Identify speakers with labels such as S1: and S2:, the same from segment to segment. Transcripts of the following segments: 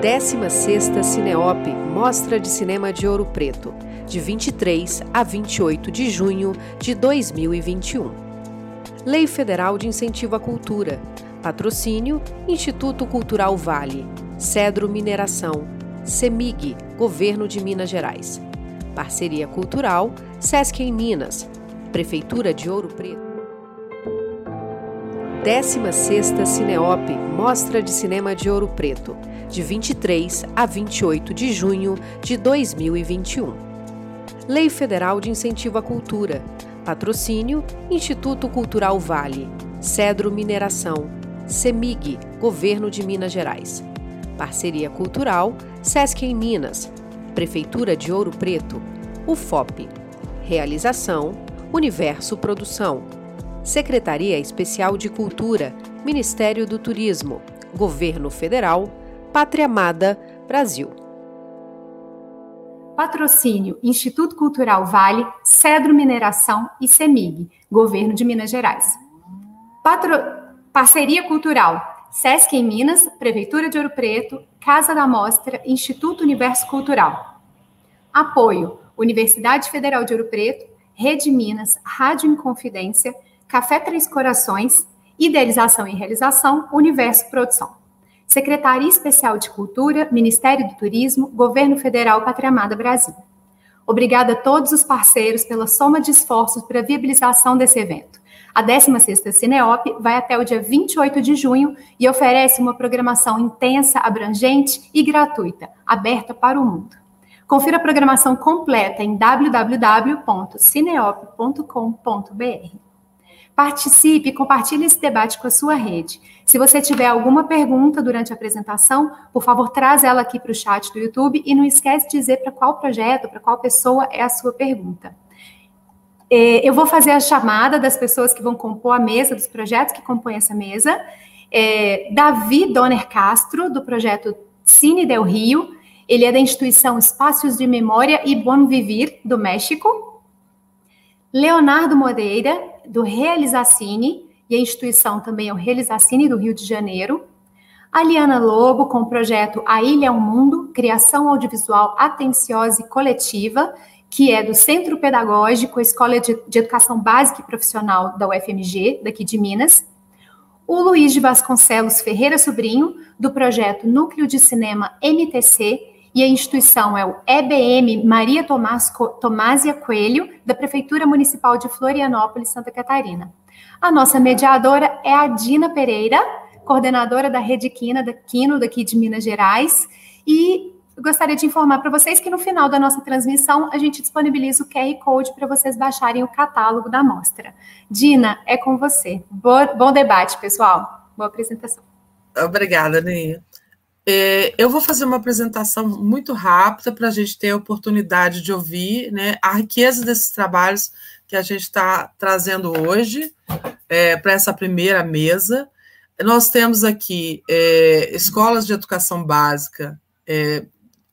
S1: 16ª Cineop Mostra de Cinema de Ouro Preto, de 23 a 28 de junho de 2021. Lei Federal de Incentivo à Cultura. Patrocínio Instituto Cultural Vale. Cedro Mineração. CEMIG, Governo de Minas Gerais. Parceria Cultural Sesc em Minas. Prefeitura de Ouro Preto. 16ª Cineop Mostra de Cinema de Ouro Preto, de 23 a 28 de junho de 2021. Lei Federal de Incentivo à Cultura. Patrocínio Instituto Cultural Vale. Cedro Mineração. CEMIG, Governo de Minas Gerais. Parceria Cultural Sesc em Minas. Prefeitura de Ouro Preto. UFOP. Realização Universo Produção. Secretaria Especial de Cultura, Ministério do Turismo, Governo Federal, Pátria Amada, Brasil.
S2: Patrocínio Instituto Cultural Vale, Cedro Mineração e CEMIG, Governo de Minas Gerais. Patro... Parceria Cultural Sesc em Minas, Prefeitura de Ouro Preto, Casa da Mostra, Instituto Universo Cultural. Apoio Universidade Federal de Ouro Preto, Rede Minas, Rádio Inconfidência, Café Três Corações, Idealização e Realização, Universo Produção. Secretaria Especial de Cultura, Ministério do Turismo, Governo Federal Pátria Amada Brasil. Obrigada a todos os parceiros pela soma de esforços para a viabilização desse evento. A 16ª Cineop vai até o dia 28 de junho e oferece uma programação intensa, abrangente e gratuita, aberta para o mundo. Confira a programação completa em www.cineop.com.br. Participe compartilhe esse debate com a sua rede. Se você tiver alguma pergunta durante a apresentação, por favor, traz ela aqui para o chat do YouTube e não esquece de dizer para qual projeto, para qual pessoa é a sua pergunta. É, eu vou fazer a chamada das pessoas que vão compor a mesa, dos projetos que compõem essa mesa. É, Davi Donner Castro, do projeto Cine del Rio. Ele é da instituição Espaços de Memória e Bom Vivir, do México. Leonardo Moreira, do Realizacine, e a instituição também é o Realizacine do Rio de Janeiro. A Liana Lobo, com o projeto A Ilha é um Mundo, Criação Audiovisual Atenciosa e Coletiva, que é do Centro Pedagógico, Escola de, de Educação Básica e Profissional da UFMG, daqui de Minas. O Luiz de Vasconcelos Ferreira Sobrinho, do projeto Núcleo de Cinema MTC, e a instituição é o EBM Maria Tomás, Tomásia Coelho, da Prefeitura Municipal de Florianópolis, Santa Catarina. A nossa mediadora é a Dina Pereira, coordenadora da Rede Quina, da Quino, daqui de Minas Gerais, e gostaria de informar para vocês que no final da nossa transmissão a gente disponibiliza o QR Code para vocês baixarem o catálogo da mostra. Dina, é com você. bom debate, pessoal. Boa apresentação.
S3: Obrigada, Nia. É, eu vou fazer uma apresentação muito rápida para a gente ter a oportunidade de ouvir né, a riqueza desses trabalhos que a gente está trazendo hoje é, para essa primeira mesa. Nós temos aqui é, escolas de educação básica é,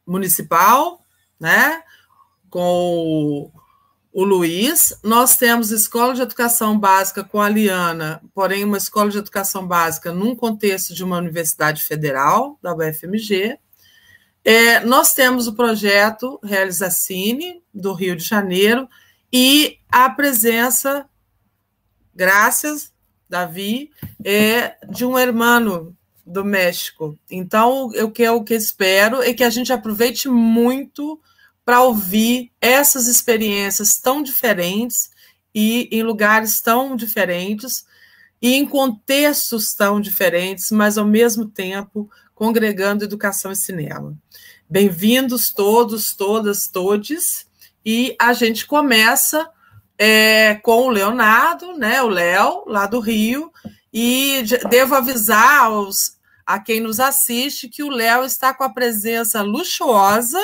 S3: municipal, né, com o Luiz. Nós temos escola de educação básica com a Liana, porém, uma escola de educação básica num contexto de uma universidade federal, da UFMG. É, nós temos o projeto Realiza Cine, do Rio de Janeiro, e a presença, graças, Davi, é, de um hermano do México. Então, o que eu que espero é que a gente aproveite muito para ouvir essas experiências tão diferentes e em lugares tão diferentes e em contextos tão diferentes, mas ao mesmo tempo congregando educação e cinema. Bem-vindos todos, todas, todes. E a gente começa é, com o Leonardo, né, o Léo, lá do Rio, e devo avisar aos, a quem nos assiste que o Léo está com a presença luxuosa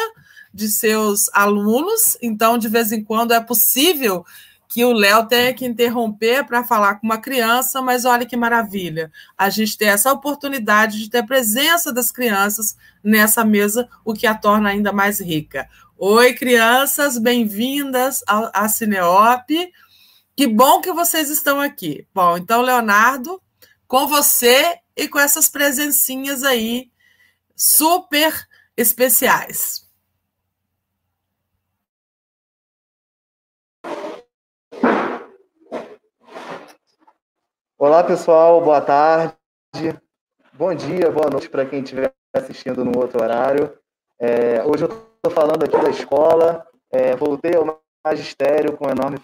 S3: de seus alunos, então de vez em quando é possível que o Léo tenha que interromper para falar com uma criança, mas olha que maravilha, a gente tem essa oportunidade de ter a presença das crianças nessa mesa, o que a torna ainda mais rica. Oi, crianças, bem-vindas à Cineop. Que bom que vocês estão aqui. Bom, então, Leonardo, com você e com essas presencinhas aí super especiais.
S4: Olá, pessoal, boa tarde, bom dia, boa noite para quem estiver assistindo no outro horário. É, hoje eu estou falando aqui da escola, é, voltei ao magistério com enorme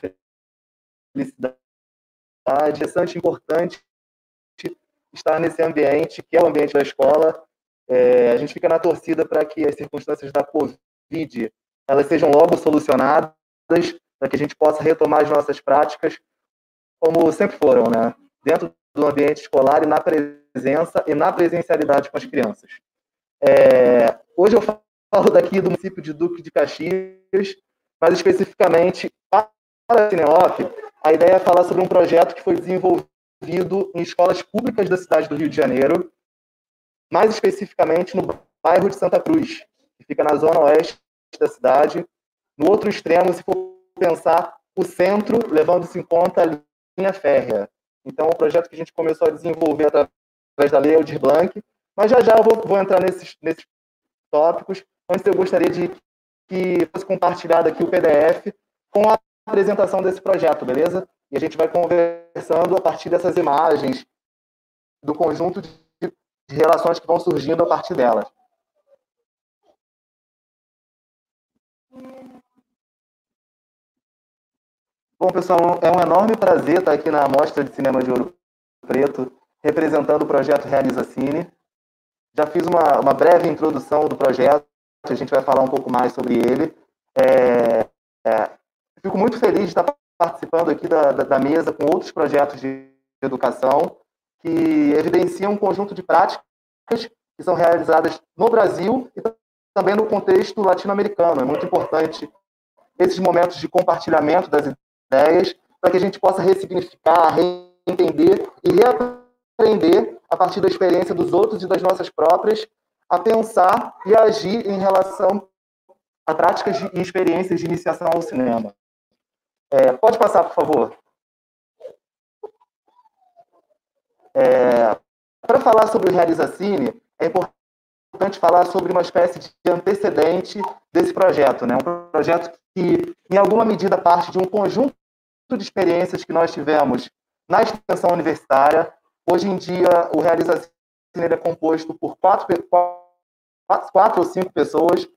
S4: felicidade. Interessante, importante estar nesse ambiente, que é o ambiente da escola. É, a gente fica na torcida para que as circunstâncias da Covid elas sejam logo solucionadas, para que a gente possa retomar as nossas práticas como sempre foram, né? Dentro do ambiente escolar e na presença e na presencialidade com as crianças. É, hoje eu falo daqui do município de Duque de Caxias, mas especificamente para a Cineop, a ideia é falar sobre um projeto que foi desenvolvido em escolas públicas da cidade do Rio de Janeiro, mais especificamente no bairro de Santa Cruz, que fica na zona oeste da cidade. No outro extremo, se for pensar o centro, levando-se em conta a linha férrea. Então, é um projeto que a gente começou a desenvolver através da Lei Aldir Blanc, mas já já eu vou, vou entrar nesses, nesses tópicos. Antes, eu gostaria de que fosse compartilhado aqui o PDF com a apresentação desse projeto, beleza? E a gente vai conversando a partir dessas imagens, do conjunto de relações que vão surgindo a partir delas. Bom, pessoal, é um enorme prazer estar aqui na Mostra de Cinema de Ouro Preto, representando o projeto Realiza Cine. Já fiz uma, uma breve introdução do projeto, a gente vai falar um pouco mais sobre ele. É, é, fico muito feliz de estar participando aqui da, da, da mesa com outros projetos de educação que evidenciam um conjunto de práticas que são realizadas no Brasil e também no contexto latino-americano. É muito importante esses momentos de compartilhamento das ideias, para que a gente possa ressignificar, reentender e reaprender a partir da experiência dos outros e das nossas próprias, a pensar e agir em relação a práticas e experiências de iniciação ao cinema. É, pode passar, por favor. É, para falar sobre o Realiza Cine, é importante falar sobre uma espécie de antecedente desse projeto, né? um projeto que, em alguma medida, parte de um conjunto de experiências que nós tivemos na extensão universitária. Hoje em dia, o Realiza Cine é composto por quatro, quatro, quatro ou cinco pessoas.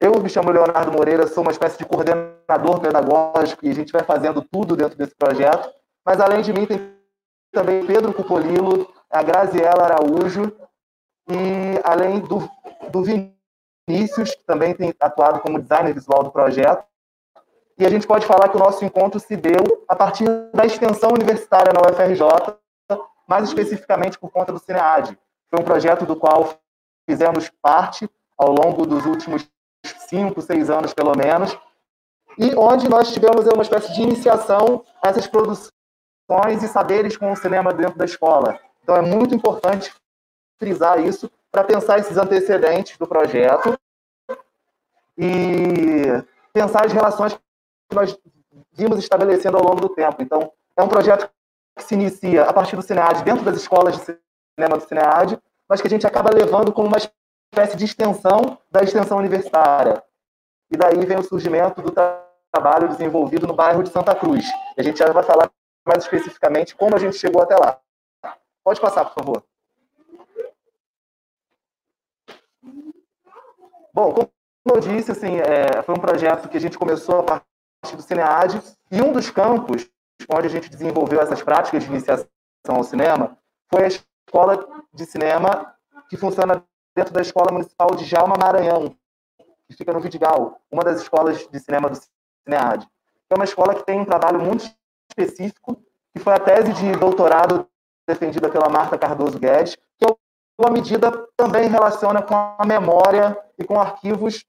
S4: Eu me chamo Leonardo Moreira, sou uma espécie de coordenador pedagógico e a gente vai fazendo tudo dentro desse projeto. Mas, além de mim, tem também Pedro Cupolilo, a Graziela Araújo e, além do, do Vinícius, que também tem atuado como designer visual do projeto, e a gente pode falar que o nosso encontro se deu a partir da extensão universitária na UFRJ, mais especificamente por conta do CINEAD. Foi um projeto do qual fizemos parte ao longo dos últimos cinco, seis anos, pelo menos, e onde nós tivemos uma espécie de iniciação a essas produções e saberes com o cinema dentro da escola. Então, é muito importante frisar isso para pensar esses antecedentes do projeto e pensar as relações nós vimos estabelecendo ao longo do tempo. Então, é um projeto que se inicia a partir do Cinead, dentro das escolas de cinema do Cinead, mas que a gente acaba levando como uma espécie de extensão da extensão universitária. E daí vem o surgimento do trabalho desenvolvido no bairro de Santa Cruz. A gente já vai falar mais especificamente como a gente chegou até lá. Pode passar, por favor. Bom, como eu disse, assim, é, foi um projeto que a gente começou a do CINEAD, e um dos campos onde a gente desenvolveu essas práticas de iniciação ao cinema foi a escola de cinema que funciona dentro da Escola Municipal de Jalma Maranhão, que fica no Vidigal, uma das escolas de cinema do CINEAD. É uma escola que tem um trabalho muito específico, que foi a tese de doutorado defendida pela Marta Cardoso Guedes, que é uma medida também relaciona com a memória e com arquivos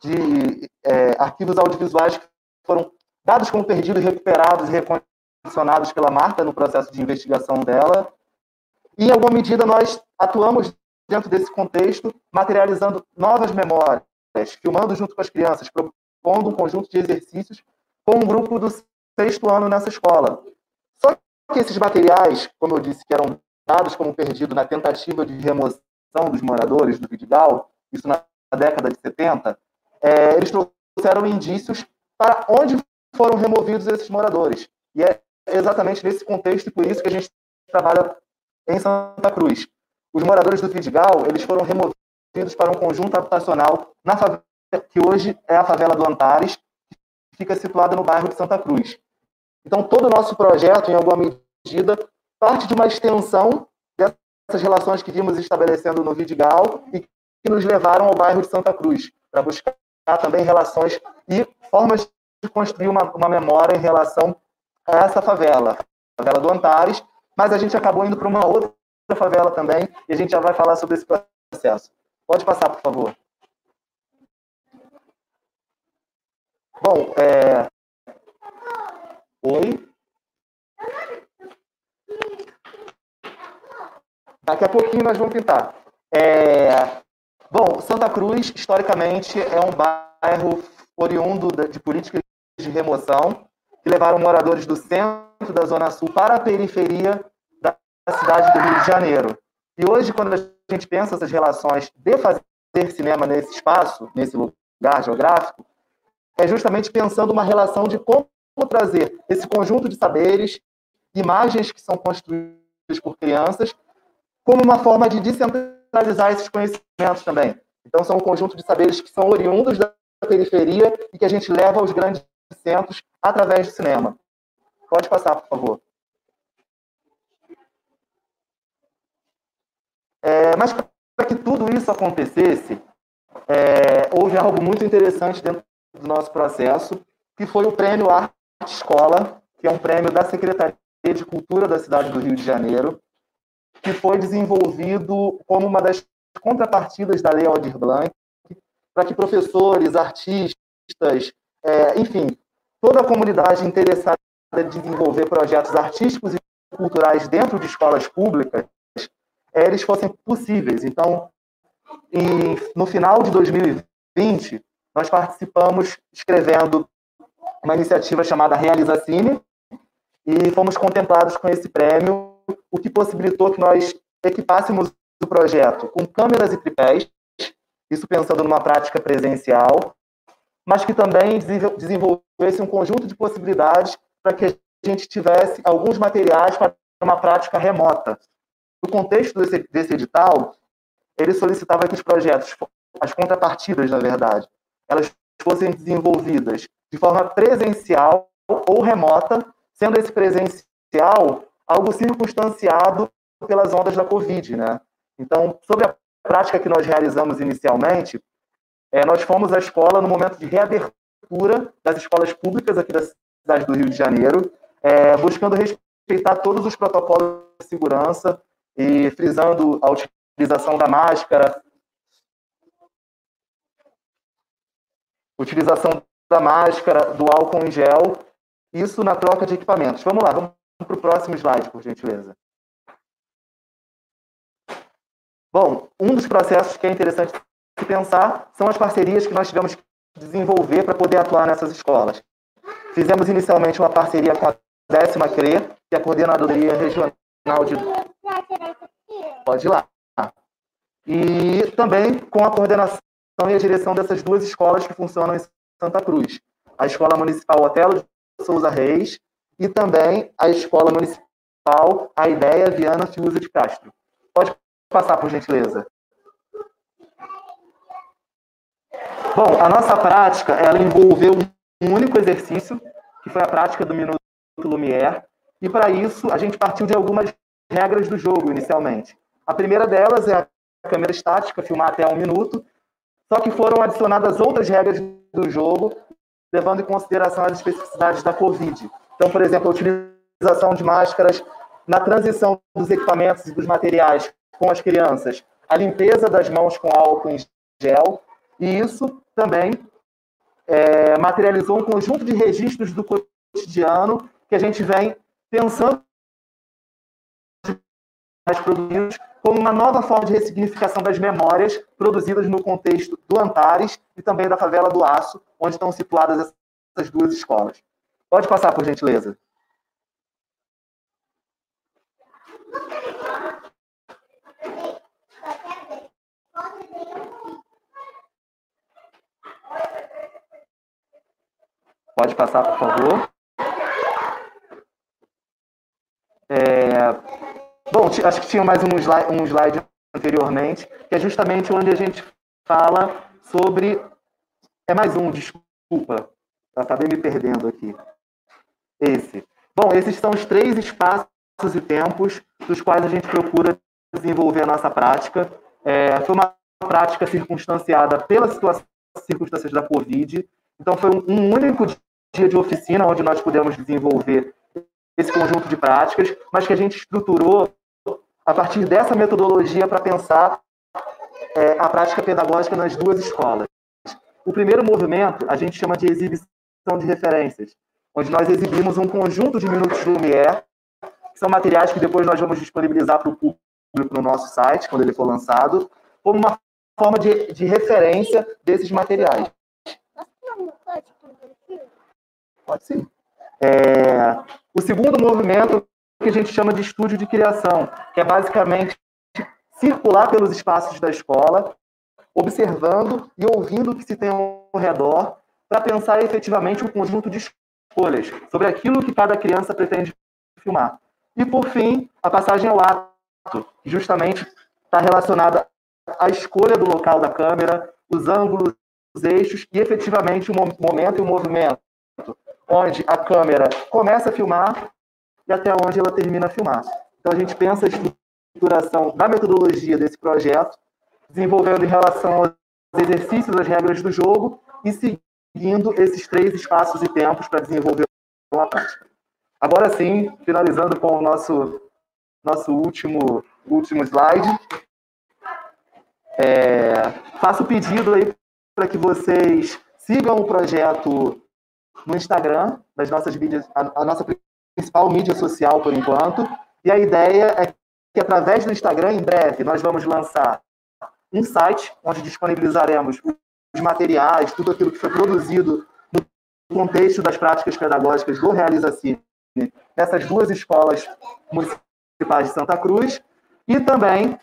S4: de é, arquivos audiovisuais que foram dados como perdidos, recuperados e recondicionados pela Marta no processo de investigação dela. E, em alguma medida, nós atuamos dentro desse contexto, materializando novas memórias, filmando junto com as crianças, propondo um conjunto de exercícios com um grupo do sexto ano nessa escola. Só que esses materiais, como eu disse, que eram dados como perdidos na tentativa de remoção dos moradores do Vidigal, isso na década de 70, é, eles trouxeram indícios para onde foram removidos esses moradores. E é exatamente nesse contexto e por isso que a gente trabalha em Santa Cruz. Os moradores do Vidigal, eles foram removidos para um conjunto habitacional na favela, que hoje é a favela do Antares, que fica situada no bairro de Santa Cruz. Então, todo o nosso projeto, em alguma medida, parte de uma extensão dessas relações que vimos estabelecendo no Vidigal e que nos levaram ao bairro de Santa Cruz, para buscar também relações e formas de construir uma, uma memória em relação a essa favela, a favela do Antares, mas a gente acabou indo para uma outra favela também, e a gente já vai falar sobre esse processo. Pode passar, por favor. Bom, é... Oi? Daqui a pouquinho nós vamos pintar. É... Bom, Santa Cruz, historicamente, é um bairro oriundo de políticas de remoção que levaram moradores do centro da Zona Sul para a periferia da cidade do Rio de Janeiro. E hoje, quando a gente pensa essas relações de fazer cinema nesse espaço, nesse lugar geográfico, é justamente pensando uma relação de como trazer esse conjunto de saberes, imagens que são construídas por crianças, como uma forma de descentralizar esses conhecimentos também. Então, são um conjunto de saberes que são oriundos da periferia e que a gente leva aos grandes centros através do cinema. Pode passar, por favor. É, mas para que tudo isso acontecesse, é, houve algo muito interessante dentro do nosso processo, que foi o Prêmio Arte Escola, que é um prêmio da Secretaria de Cultura da cidade do Rio de Janeiro, que foi desenvolvido como uma das contrapartidas da Lei Aldir Blanc, para que professores, artistas, é, enfim, toda a comunidade interessada em desenvolver projetos artísticos e culturais dentro de escolas públicas, é, eles fossem possíveis. Então, em, no final de 2020, nós participamos escrevendo uma iniciativa chamada Realiza Cine e fomos contemplados com esse prêmio, o que possibilitou que nós equipássemos o projeto com câmeras e tripés, isso pensando numa prática presencial, mas que também desenvolvesse um conjunto de possibilidades para que a gente tivesse alguns materiais para uma prática remota. No contexto desse, desse edital, ele solicitava que os projetos, as contrapartidas, na verdade, elas fossem desenvolvidas de forma presencial ou remota, sendo esse presencial algo circunstanciado pelas ondas da Covid, né? Então, sobre a prática que nós realizamos inicialmente, é, nós fomos à escola no momento de reabertura das escolas públicas aqui da cidade do Rio de Janeiro, é, buscando respeitar todos os protocolos de segurança e frisando a utilização da máscara, utilização da máscara, do álcool em gel, isso na troca de equipamentos. Vamos lá, vamos para o próximo slide, por gentileza. Bom, um dos processos que é interessante pensar são as parcerias que nós tivemos que desenvolver para poder atuar nessas escolas. Fizemos inicialmente uma parceria com a décima CRE, que é a Coordenadoria Regional de... Pode ir lá. E também com a coordenação e a direção dessas duas escolas que funcionam em Santa Cruz. A Escola Municipal Otelo de Souza Reis e também a Escola Municipal A Ideia Viana Fiuza de Castro. Pode passar, por gentileza. Bom, a nossa prática, ela envolveu um único exercício, que foi a prática do Minuto Lumière, e para isso a gente partiu de algumas regras do jogo inicialmente. A primeira delas é a câmera estática, filmar até um minuto, só que foram adicionadas outras regras do jogo, levando em consideração as especificidades da Covid. Então, por exemplo, a utilização de máscaras na transição dos equipamentos e dos materiais com as crianças, a limpeza das mãos com álcool em gel, e isso também é, materializou um conjunto de registros do cotidiano que a gente vem pensando como uma nova forma de ressignificação das memórias produzidas no contexto do Antares e também da favela do Aço, onde estão situadas essas duas escolas. Pode passar, por gentileza. Pode passar, por favor. É... Bom, acho que tinha mais um slide, um slide anteriormente, que é justamente onde a gente fala sobre. É mais um, desculpa. Tá, tá Acabei me perdendo aqui. Esse. Bom, esses são os três espaços e tempos dos quais a gente procura desenvolver a nossa prática. É, foi uma prática circunstanciada pelas circunstâncias da Covid. Então, foi um, único dia de oficina onde nós pudemos desenvolver esse conjunto de práticas, mas que a gente estruturou a partir dessa metodologia para pensar é, a prática pedagógica nas duas escolas. O primeiro movimento a gente chama de exibição de referências, onde nós exibimos um conjunto de minutos Lumière, que são materiais que depois nós vamos disponibilizar para o público no nosso site, quando ele for lançado, como uma forma de, de referência desses materiais. Pode sim. É, o segundo movimento que a gente chama de estúdio de criação, que é basicamente circular pelos espaços da escola, observando e ouvindo o que se tem ao redor, para pensar efetivamente um conjunto de escolhas sobre aquilo que cada criança pretende filmar. E, por fim, a passagem ao ato, que justamente está relacionada à escolha do local da câmera, os ângulos, os eixos e, efetivamente, o momento e o movimento, onde a câmera começa a filmar e até onde ela termina a filmar. Então, a gente pensa a estruturação da metodologia desse projeto, desenvolvendo em relação aos exercícios, as regras do jogo e seguindo esses três espaços e tempos para desenvolver uma prática. Agora sim, finalizando com o nosso, nosso último, último slide, é, faço o pedido aí para que vocês sigam o projeto no Instagram, das nossas mídias, a, a nossa principal mídia social por enquanto. E a ideia é que através do Instagram, em breve, nós vamos lançar um site onde disponibilizaremos os materiais, tudo aquilo que foi produzido no contexto das práticas pedagógicas do Realiza Cine nessas duas escolas municipais de Santa Cruz e também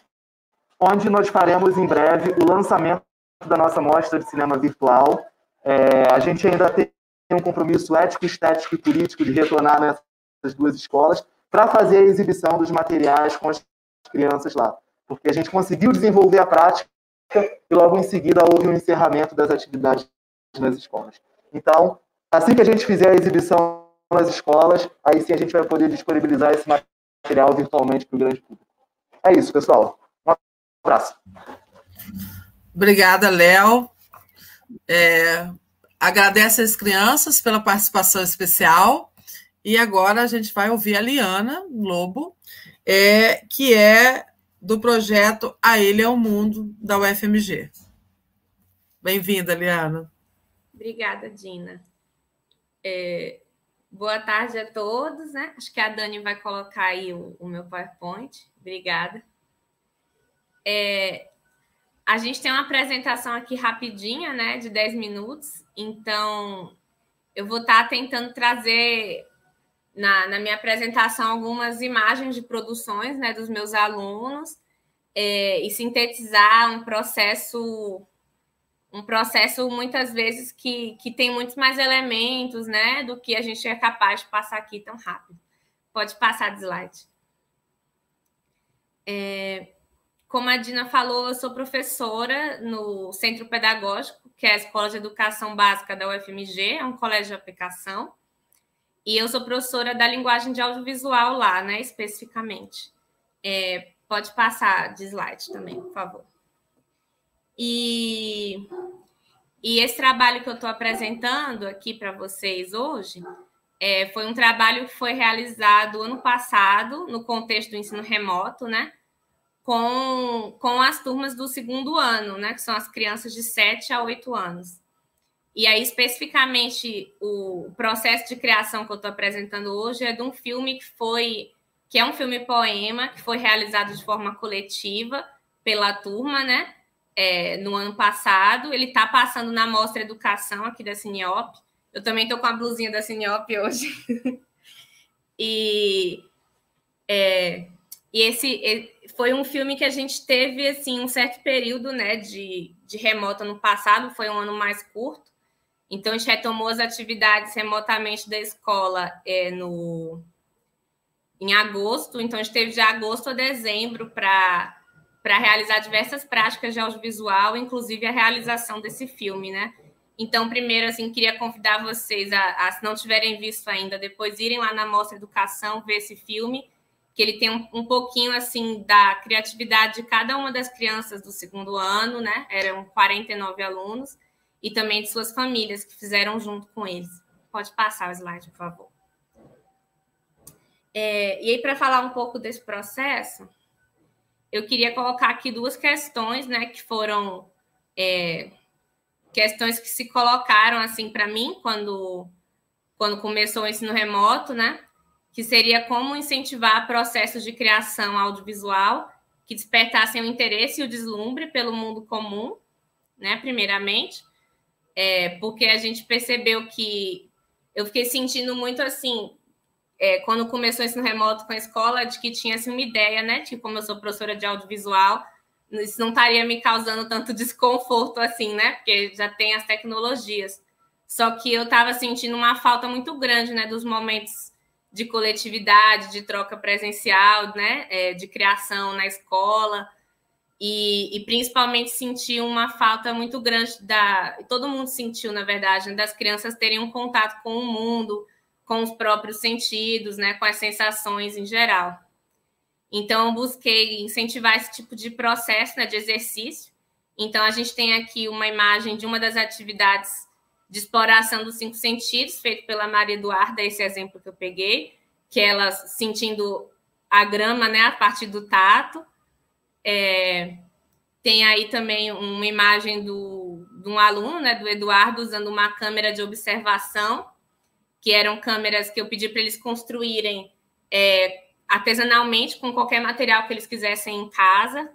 S4: onde nós faremos em breve o lançamento da nossa mostra de cinema virtual. É, a gente ainda tem um compromisso ético, estético e político de retornar nessas duas escolas para fazer a exibição dos materiais com as crianças lá. Porque a gente conseguiu desenvolver a prática e logo em seguida houve o um encerramento das atividades nas escolas. Então, assim que a gente fizer a exibição nas escolas, aí sim a gente vai poder disponibilizar esse material virtualmente para o grande público. É isso, pessoal. Um abraço.
S3: Obrigada, Léo. É, Agradece às crianças pela participação especial. E agora a gente vai ouvir a Liana Lobo, é, que é do projeto A Ele é o Mundo, da UFMG. Bem-vinda, Liana.
S5: Obrigada, Dina. É, boa tarde a todos. Né? Acho que a Dani vai colocar aí o, o meu PowerPoint. Obrigada. É, a gente tem uma apresentação aqui rapidinha, né, de 10 minutos. Então, eu vou estar tentando trazer na, na minha apresentação algumas imagens de produções né, dos meus alunos é, e sintetizar um processo um processo muitas vezes que, que tem muitos mais elementos né, do que a gente é capaz de passar aqui tão rápido. Pode passar de slide. É, como a Dina falou, eu sou professora no Centro Pedagógico, que é a Escola de Educação Básica da UFMG, é um colégio de aplicação. E eu sou professora da linguagem de audiovisual lá, né, especificamente. É, pode passar de slide também, por favor. E, e esse trabalho que eu estou apresentando aqui para vocês hoje é, foi um trabalho que foi realizado ano passado, no contexto do ensino remoto, né? com, com as turmas do segundo ano, né? Que são as crianças de 7 a 8 anos. E aí, especificamente, o processo de criação que eu estou apresentando hoje é de um filme que foi, que é um filme poema, que foi realizado de forma coletiva pela turma, né? É, no ano passado. Ele está passando na Mostra Educação aqui da Cineop. Eu também estou com a blusinha da Cineop hoje. e é, e esse foi um filme que a gente teve assim um certo período né, de, de remota no passado, foi um ano mais curto. Então, a gente retomou as atividades remotamente da escola é, no, em agosto. Então, a gente teve de agosto a dezembro para realizar diversas práticas de audiovisual, inclusive a realização desse filme, né? Então, primeiro, assim, queria convidar vocês a, a, se não tiverem visto ainda, depois irem lá na Mostra Educação, ver esse filme, que ele tem um, um, pouquinho, assim, da criatividade de cada uma das crianças do segundo ano, né? Eram 49 alunos, e também de suas famílias que fizeram junto com eles. Pode passar o slide, por favor. É, e aí, para falar um pouco desse processo, eu queria colocar aqui duas questões, né, que foram é, questões que se colocaram assim para mim quando quando começou o ensino remoto, né? Que seria como incentivar processos de criação audiovisual que despertassem o interesse e o deslumbre pelo mundo comum, né? Primeiramente, é, porque a gente percebeu que eu fiquei sentindo muito assim é, quando começou ensino remoto com a escola, de que tinha assim, uma ideia, né? De como eu sou professora de audiovisual, isso não estaria me causando tanto desconforto assim, né? Porque já tem as tecnologias. Só que eu estava sentindo uma falta muito grande, né, dos momentos de coletividade, de troca presencial, né, é, de criação na escola. E, e, principalmente senti uma falta muito grande da. Todo mundo sentiu, na verdade, né, das crianças terem um contato com o mundo, com os próprios sentidos, né, com as sensações em geral. Então, busquei incentivar esse tipo de processo né, de exercício. Então, a gente tem aqui uma imagem de uma das atividades de exploração dos cinco sentidos, feito pela Maria Eduarda, esse exemplo que eu peguei, que ela sentindo a grama né, a partir do tato. É, tem aí também uma imagem do, de um aluno, né, do Eduardo, usando uma câmera de observação, que eram câmeras que eu pedi para eles construírem é, artesanalmente com qualquer material que eles quisessem em casa.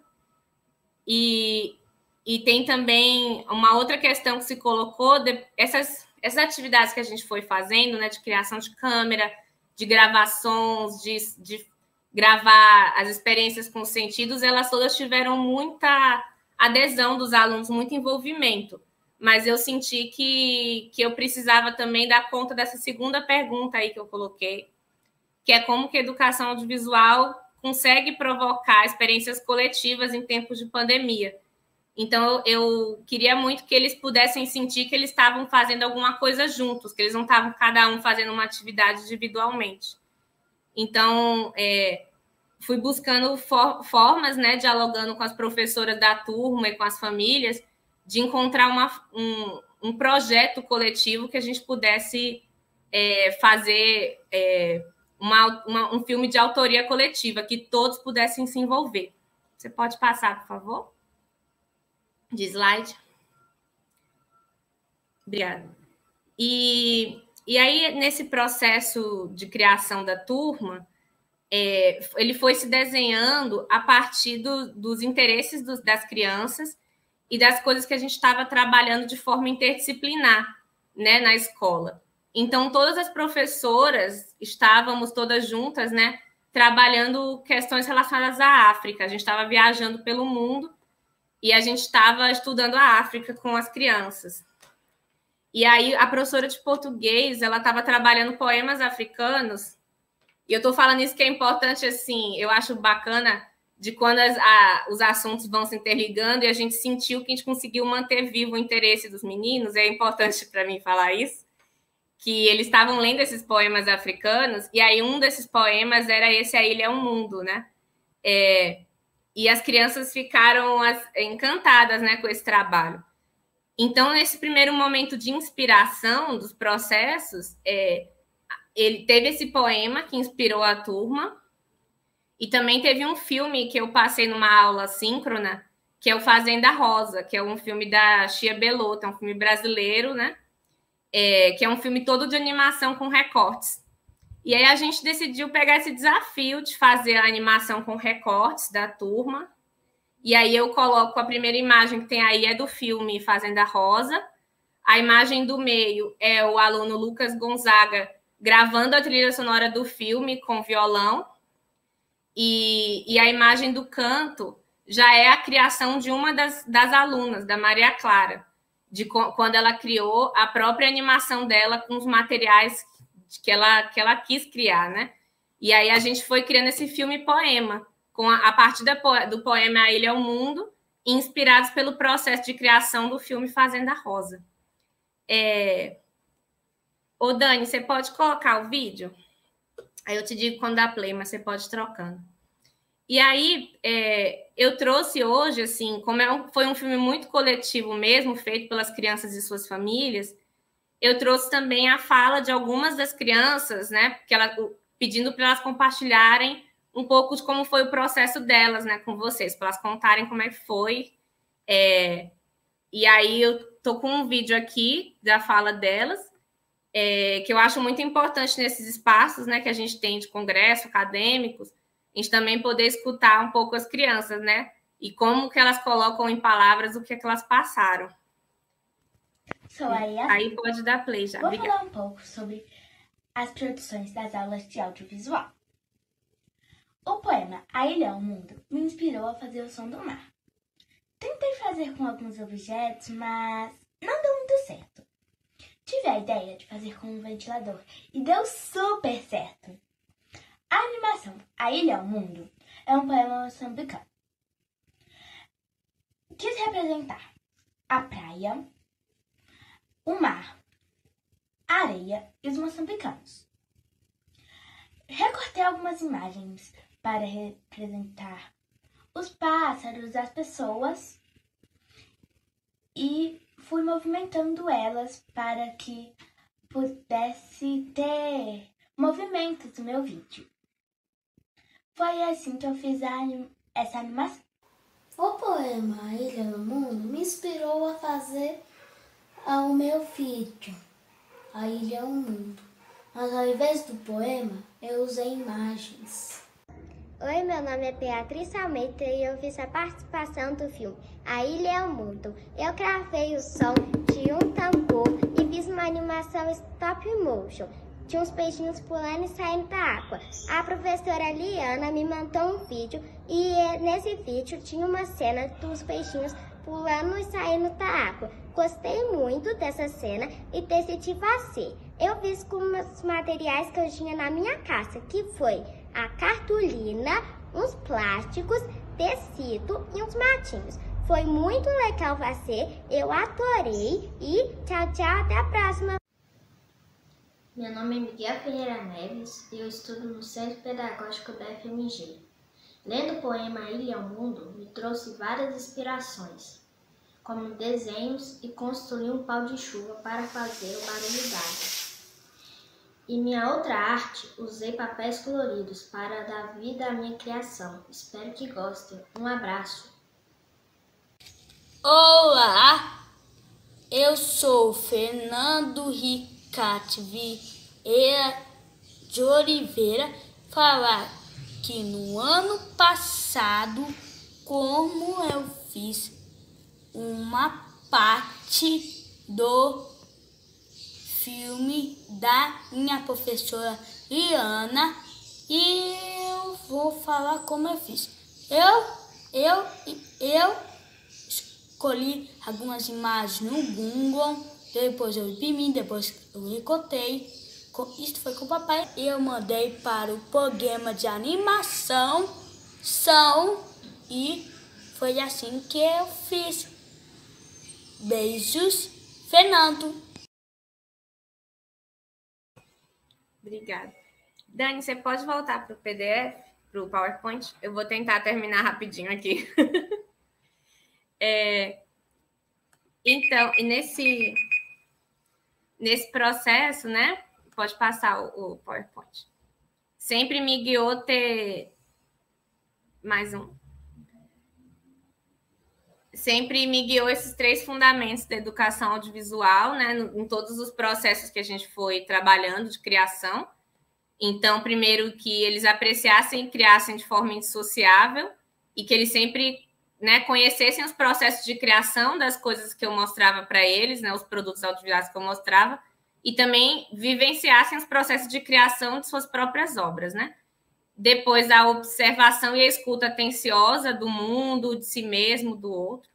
S5: E, e tem também uma outra questão que se colocou, de, essas, essas atividades que a gente foi fazendo, né, de criação de câmera, de gravações, de, de gravar as experiências com os sentidos, elas todas tiveram muita adesão dos alunos, muito envolvimento. Mas eu senti que, que eu precisava também dar conta dessa segunda pergunta aí que eu coloquei, que é como que a educação audiovisual consegue provocar experiências coletivas em tempos de pandemia. Então, eu queria muito que eles pudessem sentir que eles estavam fazendo alguma coisa juntos, que eles não estavam cada um fazendo uma atividade individualmente. Então, é, fui buscando for, formas, né, dialogando com as professoras da turma e com as famílias, de encontrar uma, um, um projeto coletivo que a gente pudesse é, fazer é, uma, uma, um filme de autoria coletiva, que todos pudessem se envolver. Você pode passar, por favor? De slide. Obrigada. E, e aí, nesse processo de criação da turma, é, ele foi se desenhando a partir do, dos interesses dos, das crianças e das coisas que a gente estava trabalhando de forma interdisciplinar né, na escola. Então, todas as professoras estávamos todas juntas, né, trabalhando questões relacionadas à África. A gente estava viajando pelo mundo e a gente estava estudando a África com as crianças. E aí, a professora de português, ela estava trabalhando poemas africanos. E eu estou falando isso que é importante, assim, eu acho bacana de quando as, a, os assuntos vão se interligando e a gente sentiu que a gente conseguiu manter vivo o interesse dos meninos. É importante para mim falar isso que eles estavam lendo esses poemas africanos, e aí um desses poemas era esse A Ilha é um Mundo, né? É, e as crianças ficaram as, encantadas né, com esse trabalho. Então, nesse primeiro momento de inspiração dos processos, é, ele teve esse poema que inspirou a turma, e também teve um filme que eu passei numa aula síncrona, que é o Fazenda Rosa, que é um filme da Chia Belotto, é um filme brasileiro, né? é, que é um filme todo de animação com recortes. E aí a gente decidiu pegar esse desafio de fazer a animação com recortes da turma. E aí eu coloco a primeira imagem que tem aí é do filme Fazenda Rosa. A imagem do meio é o aluno Lucas Gonzaga gravando a trilha sonora do filme com violão. E, e a imagem do canto já é a criação de uma das, das alunas, da Maria Clara de quando ela criou a própria animação dela com os materiais que ela, que ela quis criar, né? E aí a gente foi criando esse filme poema, com a, a partir da, do poema A Ilha ao Mundo, inspirados pelo processo de criação do filme Fazenda Rosa. É... Ô, Dani, você pode colocar o vídeo? Aí eu te digo quando dá play, mas você pode ir trocando. E aí, é, eu trouxe hoje, assim, como é um, foi um filme muito coletivo mesmo, feito pelas crianças e suas famílias, eu trouxe também a fala de algumas das crianças, né, ela, pedindo para elas compartilharem um pouco de como foi o processo delas, né, com vocês, para elas contarem como é que foi. É, e aí eu tô com um vídeo aqui da fala delas, é, que eu acho muito importante nesses espaços, né, que a gente tem de congresso acadêmicos, a gente também poder escutar um pouco as crianças, né? E como que elas colocam em palavras o que, é que elas passaram.
S6: Sou a
S5: Aí pode dar play já.
S6: Vou
S5: Obrigada.
S6: falar um pouco sobre as produções das aulas de audiovisual. O poema A Ilha ao Mundo me inspirou a fazer o som do mar. Tentei fazer com alguns objetos, mas não deu muito certo. Tive a ideia de fazer com um ventilador e deu super certo. A animação A Ilha ao Mundo é um poema moçambicano. Quis representar a praia, o mar, a areia e os moçambicanos. Recortei algumas imagens para representar os pássaros, as pessoas e fui movimentando elas para que pudesse ter movimentos no meu vídeo. Foi assim que eu fiz anim essa animação.
S7: O poema Ilha no Mundo me inspirou a fazer o meu vídeo, A Ilha ao Mundo. Mas ao invés do poema, eu usei imagens.
S8: Oi, meu nome é Beatriz Almeida e eu fiz a participação do filme A Ilha ao Mundo. Eu gravei o som de um tambor e fiz uma animação stop motion tinha uns peixinhos pulando e saindo da água. A professora Liana me mandou um vídeo e eh, nesse vídeo tinha uma cena dos peixinhos pulando e saindo da água. Gostei muito dessa cena e decidi fazer. Eu fiz com os materiais que eu tinha na minha casa, que foi a cartolina, uns plásticos, tecido e uns matinhos. Foi muito legal fazer, eu adorei e tchau, tchau, até a próxima!
S7: Meu nome é Miguel Ferreira Neves e eu estudo no Centro Pedagógico da FMG. Lendo o poema Ilha ao Mundo, me trouxe várias inspirações, como desenhos e construir um pau de chuva para fazer o barulho d'água. E minha outra arte, usei papéis coloridos para dar vida à minha criação. Espero que gostem. Um abraço.
S9: Olá, eu sou Fernando Ricardo Catvi de Oliveira falar que no ano passado, como eu fiz uma parte do filme da minha professora Liana e eu vou falar como eu fiz. Eu, eu, eu escolhi algumas imagens no Google depois eu imprimi, depois eu recotei. Isso foi com o papai. Eu mandei para o programa de animação são e foi assim que eu fiz. Beijos, Fernando.
S5: Obrigada. Dani, você pode voltar para o PDF, para o PowerPoint? Eu vou tentar terminar rapidinho aqui. é, então, nesse nesse processo, né? Pode passar o, o PowerPoint. Sempre me guiou ter mais um. Sempre me guiou esses três fundamentos da educação audiovisual, né? Em todos os processos que a gente foi trabalhando de criação. Então, primeiro que eles apreciassem e criassem de forma indissociável e que eles sempre né, conhecessem os processos de criação das coisas que eu mostrava para eles, né, os produtos audiovisuais que eu mostrava, e também vivenciassem os processos de criação de suas próprias obras, né? Depois a observação e a escuta atenciosa do mundo, de si mesmo, do outro.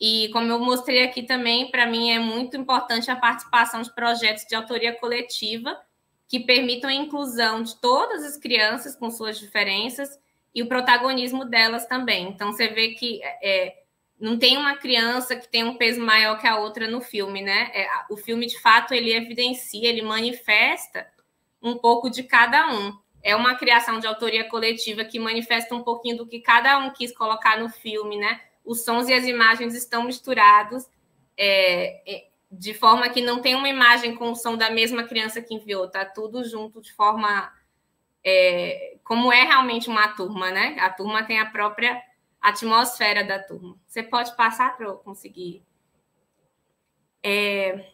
S5: E como eu mostrei aqui também, para mim é muito importante a participação de projetos de autoria coletiva que permitam a inclusão de todas as crianças com suas diferenças e o protagonismo delas também. Então você vê que é, não tem uma criança que tem um peso maior que a outra no filme, né? É, o filme de fato ele evidencia, ele manifesta um pouco de cada um. É uma criação de autoria coletiva que manifesta um pouquinho do que cada um quis colocar no filme, né? Os sons e as imagens estão misturados é, é de forma que não tem uma imagem com o som da mesma criança que enviou, tá tudo junto de forma é, como é realmente uma turma, né? A turma tem a própria atmosfera da turma. Você pode passar para eu conseguir. É,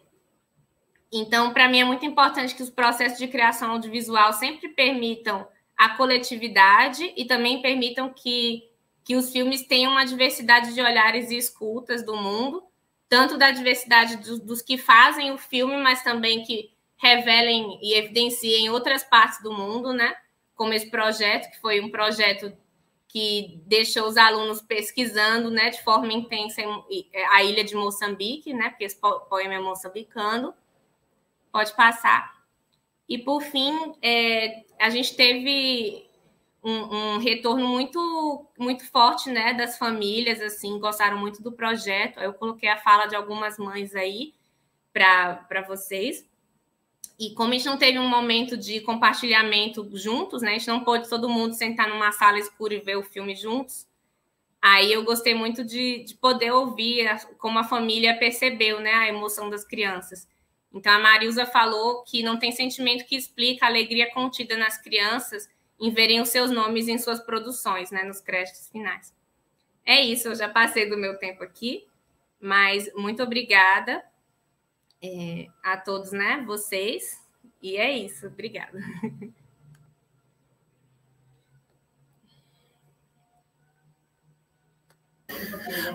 S5: então, para mim é muito importante que os processos de criação audiovisual sempre permitam a coletividade e também permitam que, que os filmes tenham uma diversidade de olhares e escutas do mundo, tanto da diversidade dos, dos que fazem o filme, mas também que revelem e evidenciem outras partes do mundo, né? Como esse projeto, que foi um projeto que deixou os alunos pesquisando, né, de forma intensa a ilha de Moçambique, né? Porque esse poema é moçambicano. Pode passar. E por fim, é, a gente teve um, um, retorno muito muito forte, né, das famílias, assim, gostaram muito do projeto. Eu coloquei a fala de algumas mães aí para vocês. E como a gente não teve um momento de compartilhamento juntos, né? A gente não pôde todo mundo sentar numa sala escura e ver o filme juntos. Aí eu gostei muito de, de poder ouvir como a família percebeu, né, a emoção das crianças. Então a Marilza falou que não tem sentimento que explica a alegria contida nas crianças em verem os seus nomes em suas produções, né, nos créditos finais. É isso, eu já passei do meu tempo aqui, mas muito obrigada é, a todos, né? Vocês. E é isso. Obrigada.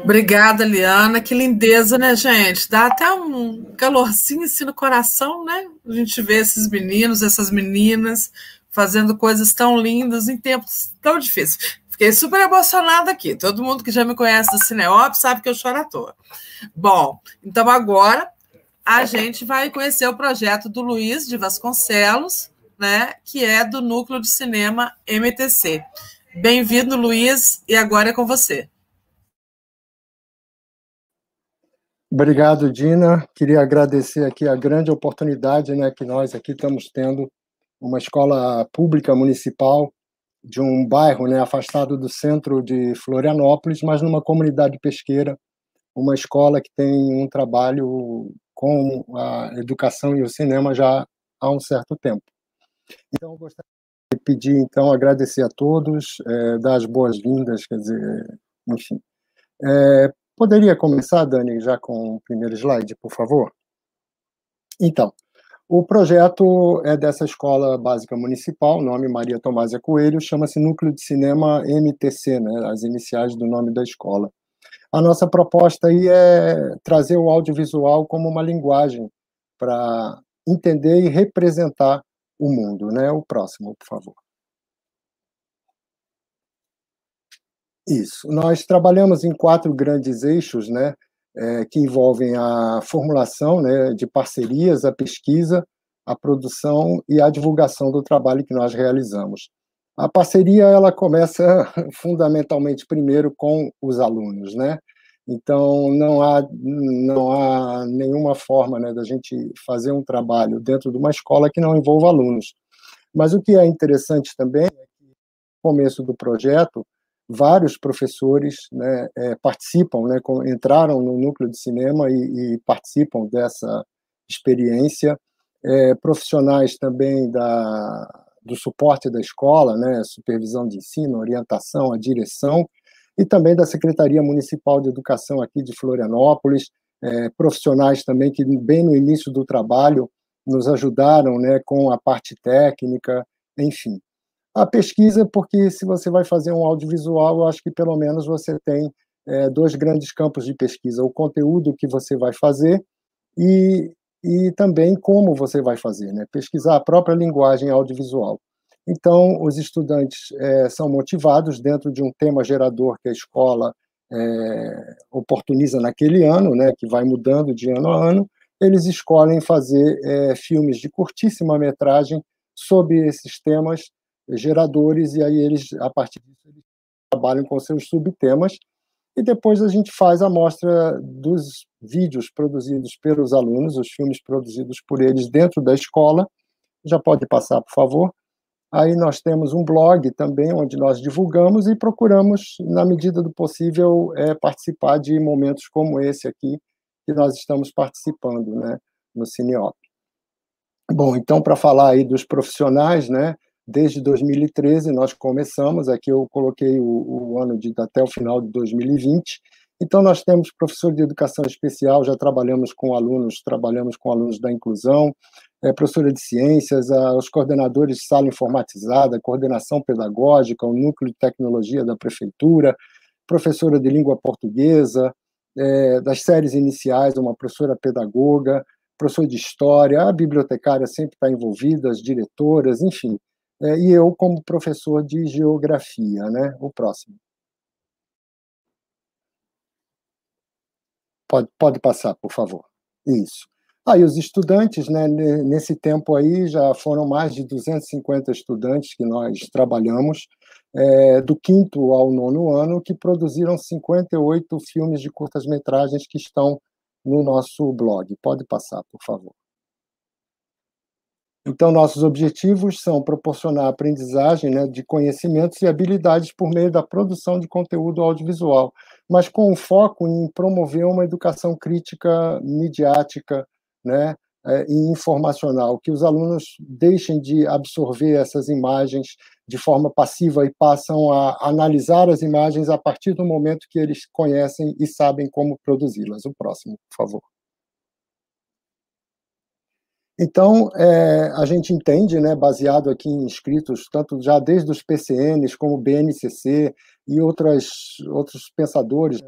S3: Obrigada, Liana. Que lindeza, né, gente? Dá até um calorzinho assim no coração, né? A gente vê esses meninos, essas meninas fazendo coisas tão lindas em tempos tão difíceis. Fiquei super emocionada aqui. Todo mundo que já me conhece do Cineop sabe que eu choro à toa. Bom, então agora a gente vai conhecer o projeto do Luiz de Vasconcelos, né, que é do Núcleo de Cinema MTC. Bem-vindo, Luiz, e agora é com você.
S10: Obrigado, Dina. Queria agradecer aqui a grande oportunidade né, que nós aqui estamos tendo, uma escola pública municipal de um bairro né, afastado do centro de Florianópolis, mas numa comunidade pesqueira, uma escola que tem um trabalho com a educação e o cinema já há um certo tempo. Então, eu gostaria de pedir, então, agradecer a todos, é, dar as boas-vindas, quer dizer, enfim. É, poderia começar, Dani, já com o primeiro slide, por favor? Então, o projeto é dessa escola básica municipal, nome Maria Tomásia Coelho, chama-se Núcleo de Cinema MTC, né, as iniciais do nome da escola. A nossa proposta aí é trazer o audiovisual como uma linguagem para entender e representar o mundo, né? O próximo, por favor. Isso. Nós trabalhamos em quatro grandes eixos, né? É, que envolvem a formulação né, de parcerias, a pesquisa, a produção e a divulgação do trabalho que nós realizamos. A parceria ela começa fundamentalmente primeiro com os alunos, né? Então não há não há nenhuma forma, né, da gente fazer um trabalho dentro de uma escola que não envolva alunos. Mas o que é interessante também é que no começo do projeto vários professores né, é, participam, né, entraram no núcleo de cinema e, e participam dessa experiência. É, profissionais também da do suporte da escola, né, supervisão de ensino, orientação, a direção, e também da Secretaria Municipal de Educação aqui de Florianópolis, é, profissionais também que bem no início do trabalho nos ajudaram né, com a parte técnica, enfim. A pesquisa, porque se você vai fazer um audiovisual, eu acho que pelo menos você tem é, dois grandes campos de pesquisa: o conteúdo que você vai fazer e, e também como você vai fazer, né? pesquisar a própria linguagem audiovisual. Então, os estudantes é, são motivados dentro de um tema gerador que a escola é, oportuniza naquele ano, né, que vai mudando de ano a ano, eles escolhem fazer é, filmes de curtíssima metragem sobre esses temas geradores, e aí eles, a partir disso, eles trabalham com seus subtemas, e depois a gente faz a mostra dos vídeos produzidos pelos alunos, os filmes produzidos por eles dentro da escola. Já pode passar, por favor. Aí nós temos um blog também, onde nós divulgamos e procuramos, na medida do possível, é, participar de momentos como esse aqui, que nós estamos participando né, no Cineop. Bom, então, para falar aí dos profissionais, né, desde 2013 nós começamos, aqui eu coloquei o, o, ano de até o final de 2020. Então nós temos professor de educação especial, já trabalhamos com alunos, trabalhamos com alunos da inclusão, é, professora de ciências, a, os coordenadores de sala informatizada, coordenação pedagógica, o núcleo de tecnologia da prefeitura, professora de língua portuguesa, é, das séries iniciais, uma professora pedagoga, professor de história, a bibliotecária sempre está envolvida, as diretoras, enfim, é, e eu como professor de geografia, né? O próximo. Pode, pode passar, por favor. Isso. Aí ah, os estudantes, né, nesse tempo aí já foram mais de 250 estudantes que nós trabalhamos, é, do quinto ao nono ano, que produziram 58 filmes de curtas-metragens que estão no nosso blog. Pode passar, por favor. Então, nossos objetivos são proporcionar aprendizagem né, de conhecimentos e habilidades por meio da produção de conteúdo audiovisual, mas com um foco em promover uma educação crítica, midiática né, é, e informacional, que os alunos deixem de absorver essas imagens de forma passiva e passam a analisar as imagens a partir do momento que eles conhecem e sabem como produzi-las. O próximo, por favor. Então, é, a gente entende, né, baseado aqui em escritos, tanto já desde os PCNs, como o BNCC e outras, outros pensadores né,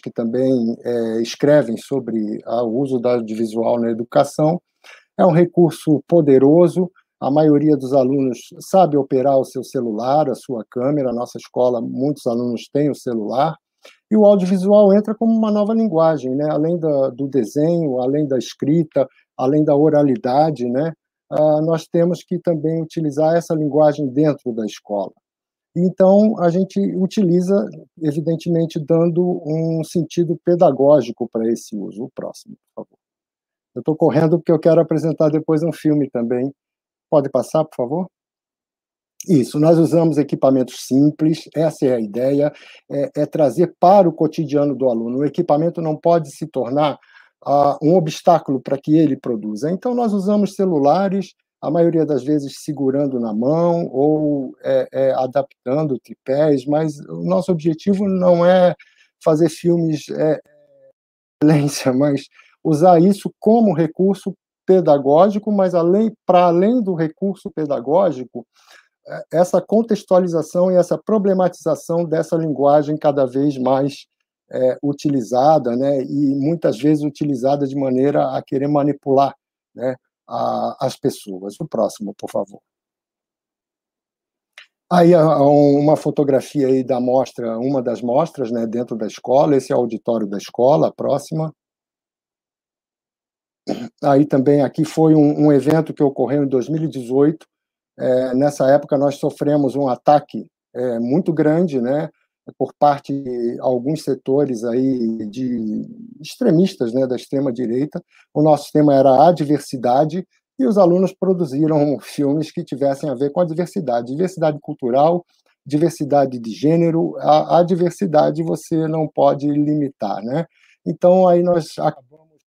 S10: que também é, escrevem sobre o uso da audiovisual na educação, é um recurso poderoso, a maioria dos alunos sabe operar o seu celular, a sua câmera, a nossa escola, muitos alunos têm o celular, e o audiovisual entra como uma nova linguagem, né? além da, do desenho, além da escrita, além da oralidade, né, uh, nós temos que também utilizar essa linguagem dentro da escola. Então, a gente utiliza, evidentemente, dando um sentido pedagógico para esse uso. O próximo, por favor. Eu estou correndo porque eu quero apresentar depois um filme também. Pode passar, por favor? Isso, nós usamos equipamentos simples, essa é a ideia, é, é trazer para o cotidiano do aluno. O equipamento não pode se tornar uh, um obstáculo para que ele produza. Então, nós usamos celulares, a maioria das vezes segurando na mão ou é, é, adaptando tripés, mas o nosso objetivo não é fazer filmes é, excelência, mas usar isso como recurso pedagógico, mas além para além do recurso pedagógico, é, essa contextualização e essa problematização dessa linguagem cada vez mais é, utilizada, né, e muitas vezes utilizada de maneira a querer manipular né, a, as pessoas. O próximo, por favor. Aí uma fotografia aí da mostra, uma das mostras, né, dentro da escola. Esse é o auditório da escola, a próxima. Aí também aqui foi um, um evento que ocorreu em 2018. É, nessa época nós sofremos um ataque é, muito grande, né, por parte de alguns setores aí de extremistas, né, da extrema direita. O nosso tema era a diversidade e os alunos produziram filmes que tivessem a ver com a diversidade, diversidade cultural, diversidade de gênero, a, a diversidade você não pode limitar, né? Então aí nós acabamos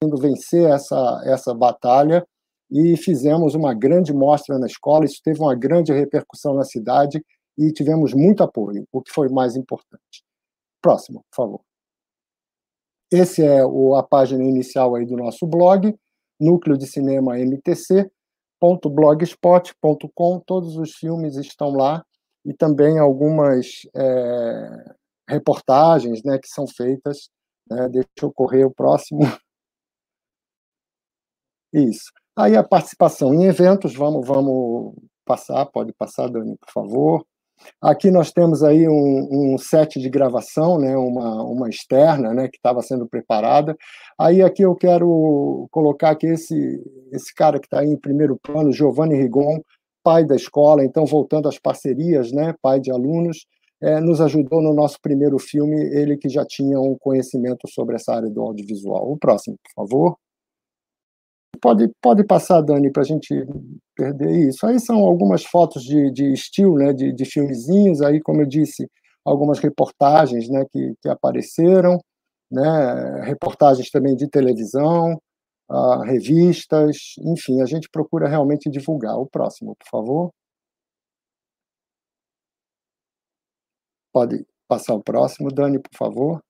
S10: tendo vencer essa essa batalha e fizemos uma grande mostra na escola, isso teve uma grande repercussão na cidade e tivemos muito apoio, o que foi mais importante. Próximo, por favor. Esse é o, a página inicial aí do nosso blog, núcleo de cinema mtc.blogspot.com. Todos os filmes estão lá e também algumas é, reportagens né, que são feitas. Né, deixa eu correr o próximo. Isso. Aí a participação em eventos, vamos, vamos passar, pode passar, Dani, por favor. Aqui nós temos aí um, um set de gravação, né, uma, uma externa, né, que estava sendo preparada. Aí aqui eu quero colocar que esse, esse cara que está aí em primeiro plano, Giovanni Rigon, pai da escola, então voltando às parcerias, né, pai de alunos, é, nos ajudou no nosso primeiro filme, ele que já tinha um conhecimento sobre essa área do audiovisual. O próximo, por favor. Pode, pode passar, Dani, para a gente perder isso. Aí são algumas fotos de, de estilo, né, de, de filmezinhos, aí, como eu disse, algumas reportagens né, que, que apareceram, né, reportagens também de televisão, uh, revistas, enfim, a gente procura realmente divulgar. O próximo, por favor. Pode passar o próximo, Dani, por favor.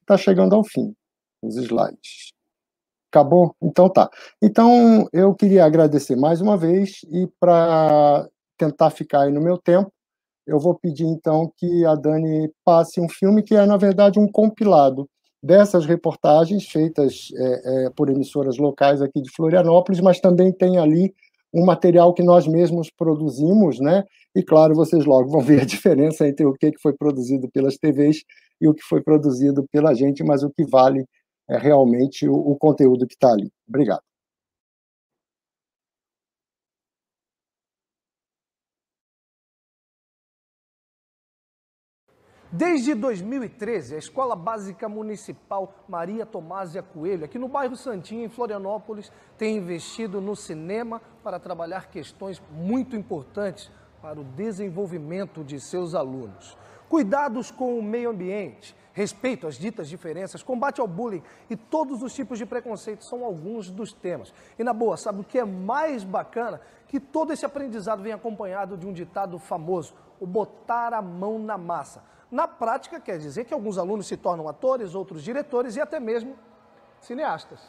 S10: Está chegando ao fim os slides. Acabou? Então tá. Então eu queria agradecer mais uma vez e para tentar ficar aí no meu tempo, eu vou pedir então que a Dani passe um filme que é na verdade um compilado dessas reportagens feitas é, é, por emissoras locais aqui de Florianópolis, mas também tem ali um material que nós mesmos produzimos, né? E claro, vocês logo vão ver a diferença entre o que foi produzido pelas TVs e o que foi produzido pela gente, mas o que vale é realmente o, o conteúdo que está ali. Obrigado.
S11: Desde 2013, a Escola Básica Municipal Maria Tomásia Coelho, aqui no bairro Santinho, em Florianópolis, tem investido no cinema para trabalhar questões muito importantes para o desenvolvimento de seus alunos. Cuidados com o meio ambiente, respeito às ditas diferenças, combate ao bullying e todos os tipos de preconceito são alguns dos temas. E na boa, sabe o que é mais bacana? Que todo esse aprendizado vem acompanhado de um ditado famoso, o botar a mão na massa. Na prática, quer dizer que alguns alunos se tornam atores, outros diretores e até mesmo cineastas.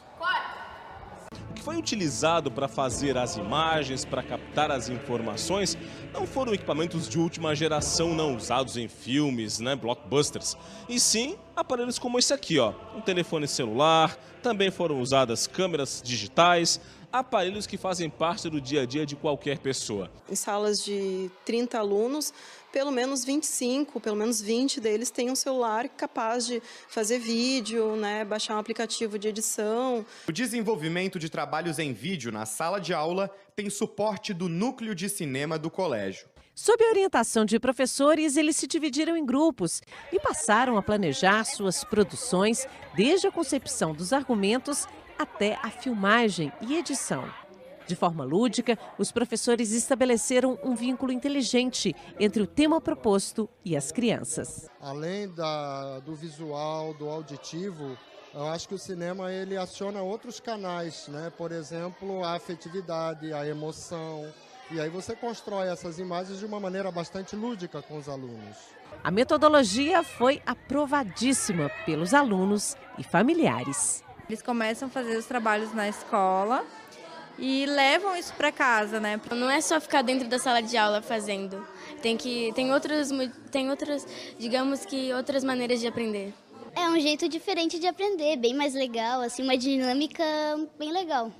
S12: O que foi utilizado para fazer as imagens, para captar as informações, não foram equipamentos de última geração não usados em filmes, né, blockbusters, e sim aparelhos como esse aqui, ó, um telefone celular, também foram usadas câmeras digitais, aparelhos que fazem parte do dia a dia de qualquer pessoa.
S13: Em salas de 30 alunos, pelo menos 25, pelo menos 20 deles têm um celular capaz de fazer vídeo, né, baixar um aplicativo de edição.
S14: O desenvolvimento de trabalhos em vídeo na sala de aula tem suporte do núcleo de cinema do colégio.
S15: Sob a orientação de professores, eles se dividiram em grupos e passaram a planejar suas produções, desde a concepção dos argumentos até a filmagem e edição. De forma lúdica, os professores estabeleceram um vínculo inteligente entre o tema proposto e as crianças.
S10: Além da, do visual, do auditivo, eu acho que o cinema ele aciona outros canais, né? Por exemplo, a afetividade, a emoção. E aí você constrói essas imagens de uma maneira bastante lúdica com os alunos.
S15: A metodologia foi aprovadíssima pelos alunos e familiares.
S16: Eles começam a fazer os trabalhos na escola e levam isso para casa, né?
S17: Não é só ficar dentro da sala de aula fazendo. Tem que tem outras tem outras, digamos que outras maneiras de aprender.
S18: É um jeito diferente de aprender, bem mais legal, assim, uma dinâmica bem legal.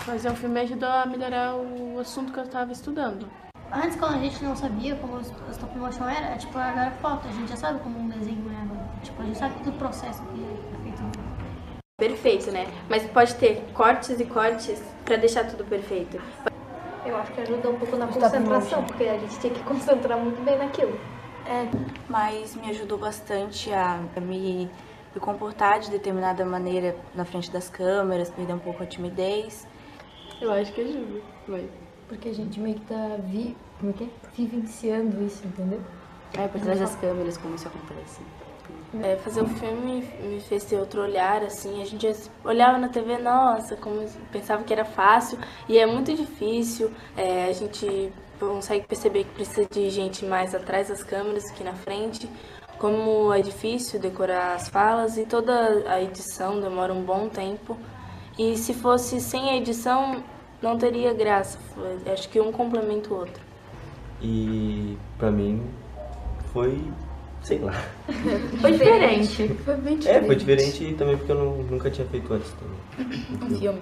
S19: Fazer um filme ajudou a melhorar o assunto que eu estava estudando.
S20: Antes, quando a gente não sabia como o stop motion era, tipo, agora falta. A gente já sabe como um desenho é agora. Tipo, a gente sabe todo o processo que é
S19: perfeito, né? Mas pode ter cortes e cortes para deixar tudo perfeito.
S21: Eu acho que ajuda um pouco na concentração, porque a gente tem que concentrar muito bem naquilo.
S22: É, mas me ajudou bastante a me, me comportar de determinada maneira na frente das câmeras, perder um pouco a timidez.
S19: Eu acho que ajuda, mas...
S21: Porque a gente meio que tá vi, como é que é? vivenciando isso, entendeu?
S22: É, por trás das câmeras, como isso acontece.
S19: É, fazer o filme me fez ter outro olhar, assim, a gente olhava na TV, nossa, como pensava que era fácil, e é muito difícil, é, a gente consegue perceber que precisa de gente mais atrás das câmeras que na frente, como é difícil decorar as falas e toda a edição demora um bom tempo, e se fosse sem a edição não teria graça, acho que um complementa o outro.
S23: E para mim foi sei lá.
S19: Foi diferente. Foi bem diferente.
S23: É, foi diferente também porque eu não, nunca tinha feito antes também.
S19: Um filme.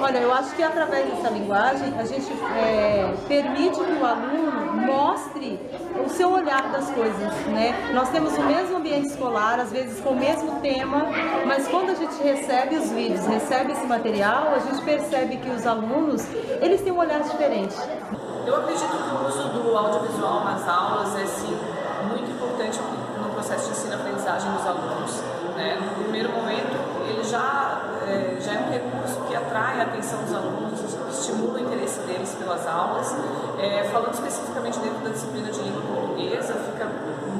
S24: Olha, eu acho que através dessa linguagem a gente é, permite que o aluno mostre o seu olhar das coisas, né? Nós temos o mesmo ambiente escolar, às vezes com o mesmo tema, mas quando a gente recebe os vídeos, recebe esse material, a gente percebe que os alunos, eles têm um olhar diferente.
S25: Eu acredito que o uso do audiovisual nas aulas é sim processo de ensino-aprendizagem dos alunos. Né? No primeiro momento, ele já é, já é um recurso que atrai a atenção dos alunos, estimula o interesse deles pelas aulas. É, falando especificamente dentro da disciplina de língua portuguesa, fica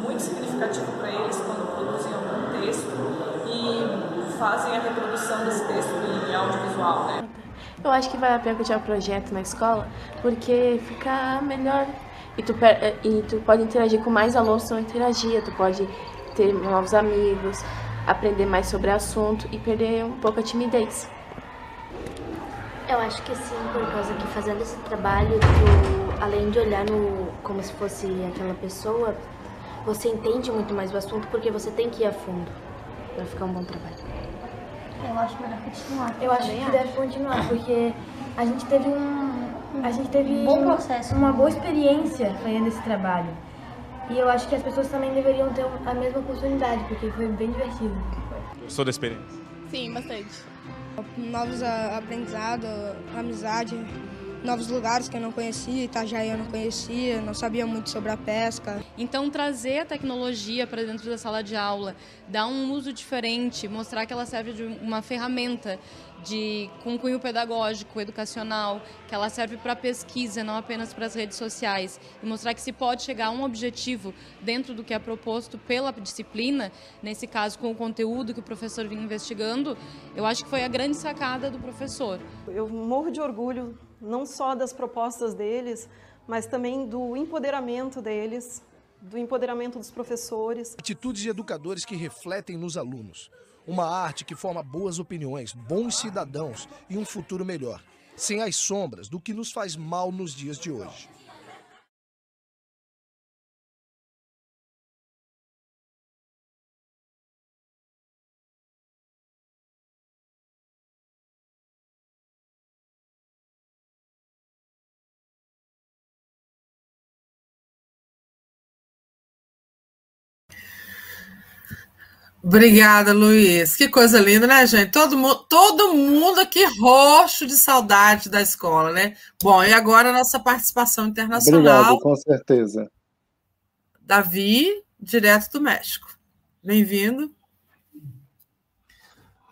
S25: muito significativo para eles quando produzem algum texto e fazem a reprodução desse texto em audiovisual. Né?
S19: Eu acho que vale a pena continuar o projeto na escola, porque fica melhor e tu, eh, e tu pode interagir com mais alunos, tu não interagia, tu pode ter novos amigos, aprender mais sobre o assunto e perder um pouco a timidez.
S6: Eu acho que sim, por causa que fazendo esse trabalho, tu, além de olhar no como se fosse aquela pessoa, você entende muito mais o assunto porque você tem que ir a fundo para ficar um bom trabalho.
S20: Eu acho melhor continuar.
S21: Eu acho que deve continuar, porque a gente teve um. A gente teve
S20: um bom processo.
S21: uma boa experiência fazendo esse trabalho. E eu acho que as pessoas também deveriam ter a mesma oportunidade, porque foi bem divertido.
S12: Gostou da experiência?
S26: Sim, bastante. Novos aprendizados, amizade, novos lugares que eu não conhecia, Itajaí eu não conhecia, não sabia muito sobre a pesca.
S27: Então trazer a tecnologia para dentro da sala de aula, dar um uso diferente, mostrar que ela serve de uma ferramenta de com cunho pedagógico, educacional, que ela serve para pesquisa, não apenas para as redes sociais, e mostrar que se pode chegar a um objetivo dentro do que é proposto pela disciplina, nesse caso com o conteúdo que o professor vinha investigando, eu acho que foi a grande sacada do professor.
S13: Eu morro de orgulho não só das propostas deles, mas também do empoderamento deles, do empoderamento dos professores.
S11: Atitudes de educadores que refletem nos alunos. Uma arte que forma boas opiniões, bons cidadãos e um futuro melhor, sem as sombras do que nos faz mal nos dias de hoje.
S3: Obrigada, Luiz. Que coisa linda, né, gente? Todo mundo, todo mundo aqui roxo de saudade da escola, né? Bom, e agora a nossa participação internacional.
S10: Obrigado, com certeza.
S3: Davi, direto do México. Bem-vindo.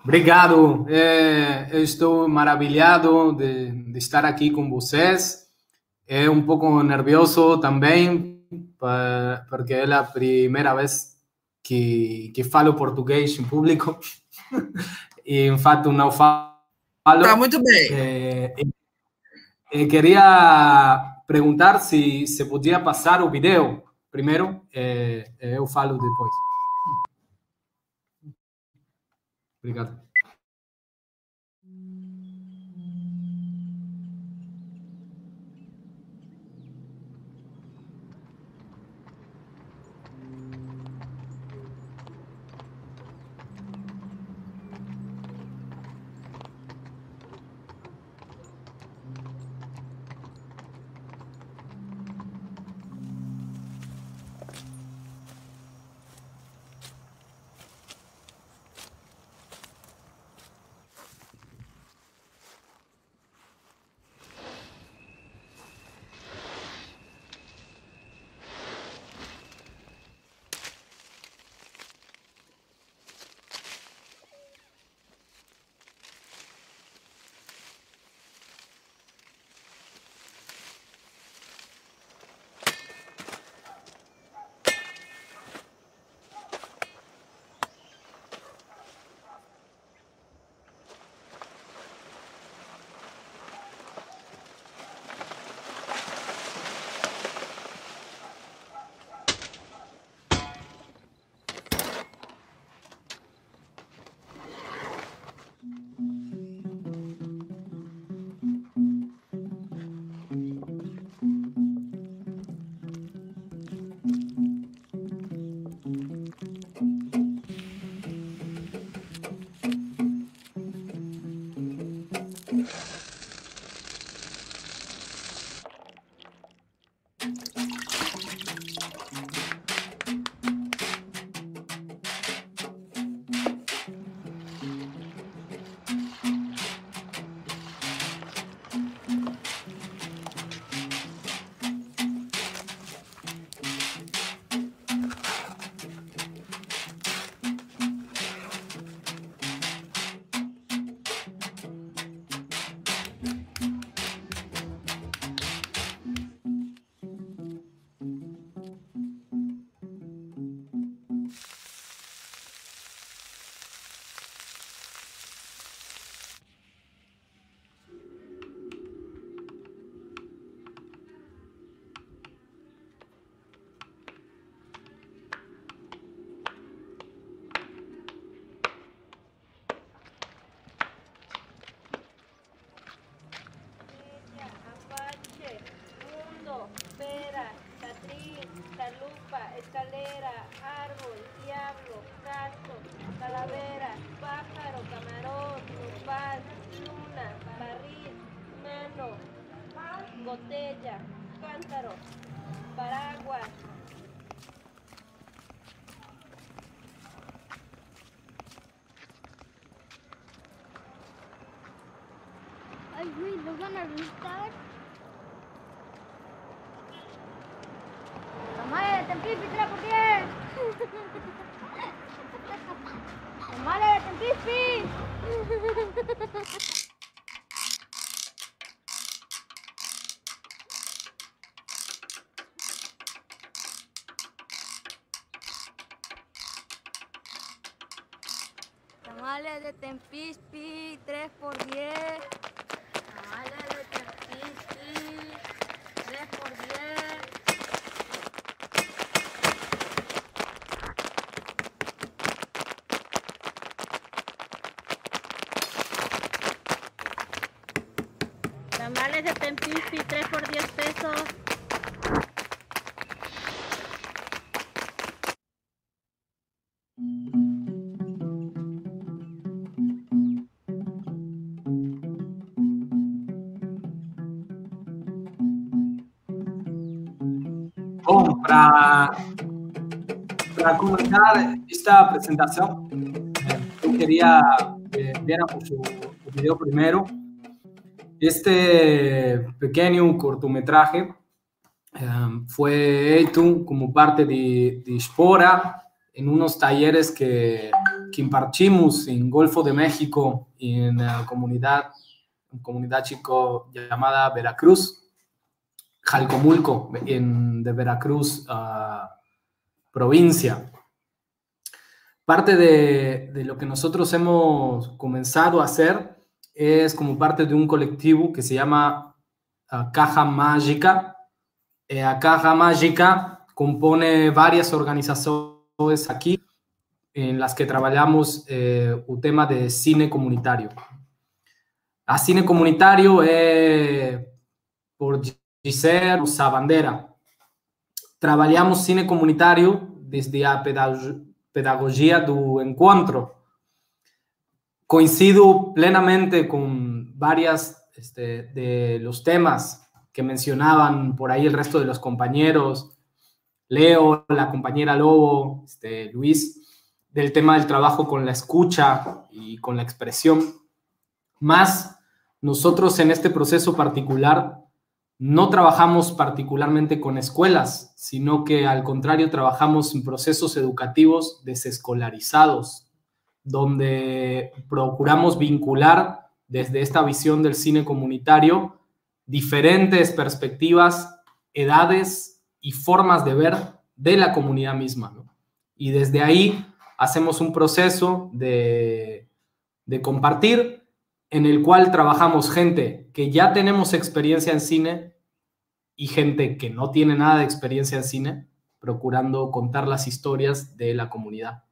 S28: Obrigado. É, eu estou maravilhado de, de, estar aqui com vocês. É um pouco nervioso também, porque é a primeira vez que, que falo português em público e, em fato, não falo.
S3: Está muito bem.
S28: É, é, queria perguntar se se podia passar o vídeo primeiro, é, eu falo depois. Obrigado.
S18: Güey, ¿los van a gustar? Tamales de Tempipi, 3 por 10. Tamales de Tempipi.
S29: Tamales de Tempispi, 3 por 10. Tamales de Tempispi, 3 por 10.
S30: Tamales de Tempipi, 3 por 10 pesos.
S28: Bom, para, para comentar esta presentação, eh, eu queria que viéramos o, o video primeiro. Este pequeño cortometraje eh, fue hecho como parte de, de en unos talleres que, que impartimos en Golfo de México en la comunidad, comunidad chico llamada Veracruz, Jalcomulco, en, de Veracruz, ah, provincia. Parte de, de lo que nosotros hemos comenzado a hacer es como parte de un colectivo que se llama ah, Caja Mágica. Eh, Caja Mágica compone varias organizaciones aquí en las que trabajamos eh, un tema de cine comunitario. A cine comunitario é por Giselle Sabandera. Trabalhamos cine comunitário desde a pedag- pedagogia do encontro. Coincido plenamente con varias este, de los temas que mencionaban por ahí el resto de los compañeros, Leo, la compañera Lobo, este, Luis, del tema del trabajo con la escucha y con la expresión. Más nosotros en este proceso particular no trabajamos particularmente con escuelas, sino que al contrario trabajamos en procesos educativos desescolarizados, donde procuramos vincular desde esta visión del cine comunitario diferentes perspectivas, edades y formas de ver de la comunidad misma. ¿no? Y desde ahí hacemos un proceso de, de compartir en el cual trabajamos gente que ya tenemos experiencia en cine y gente que no tiene nada de experiencia en cine, procurando contar las historias de la comunidad.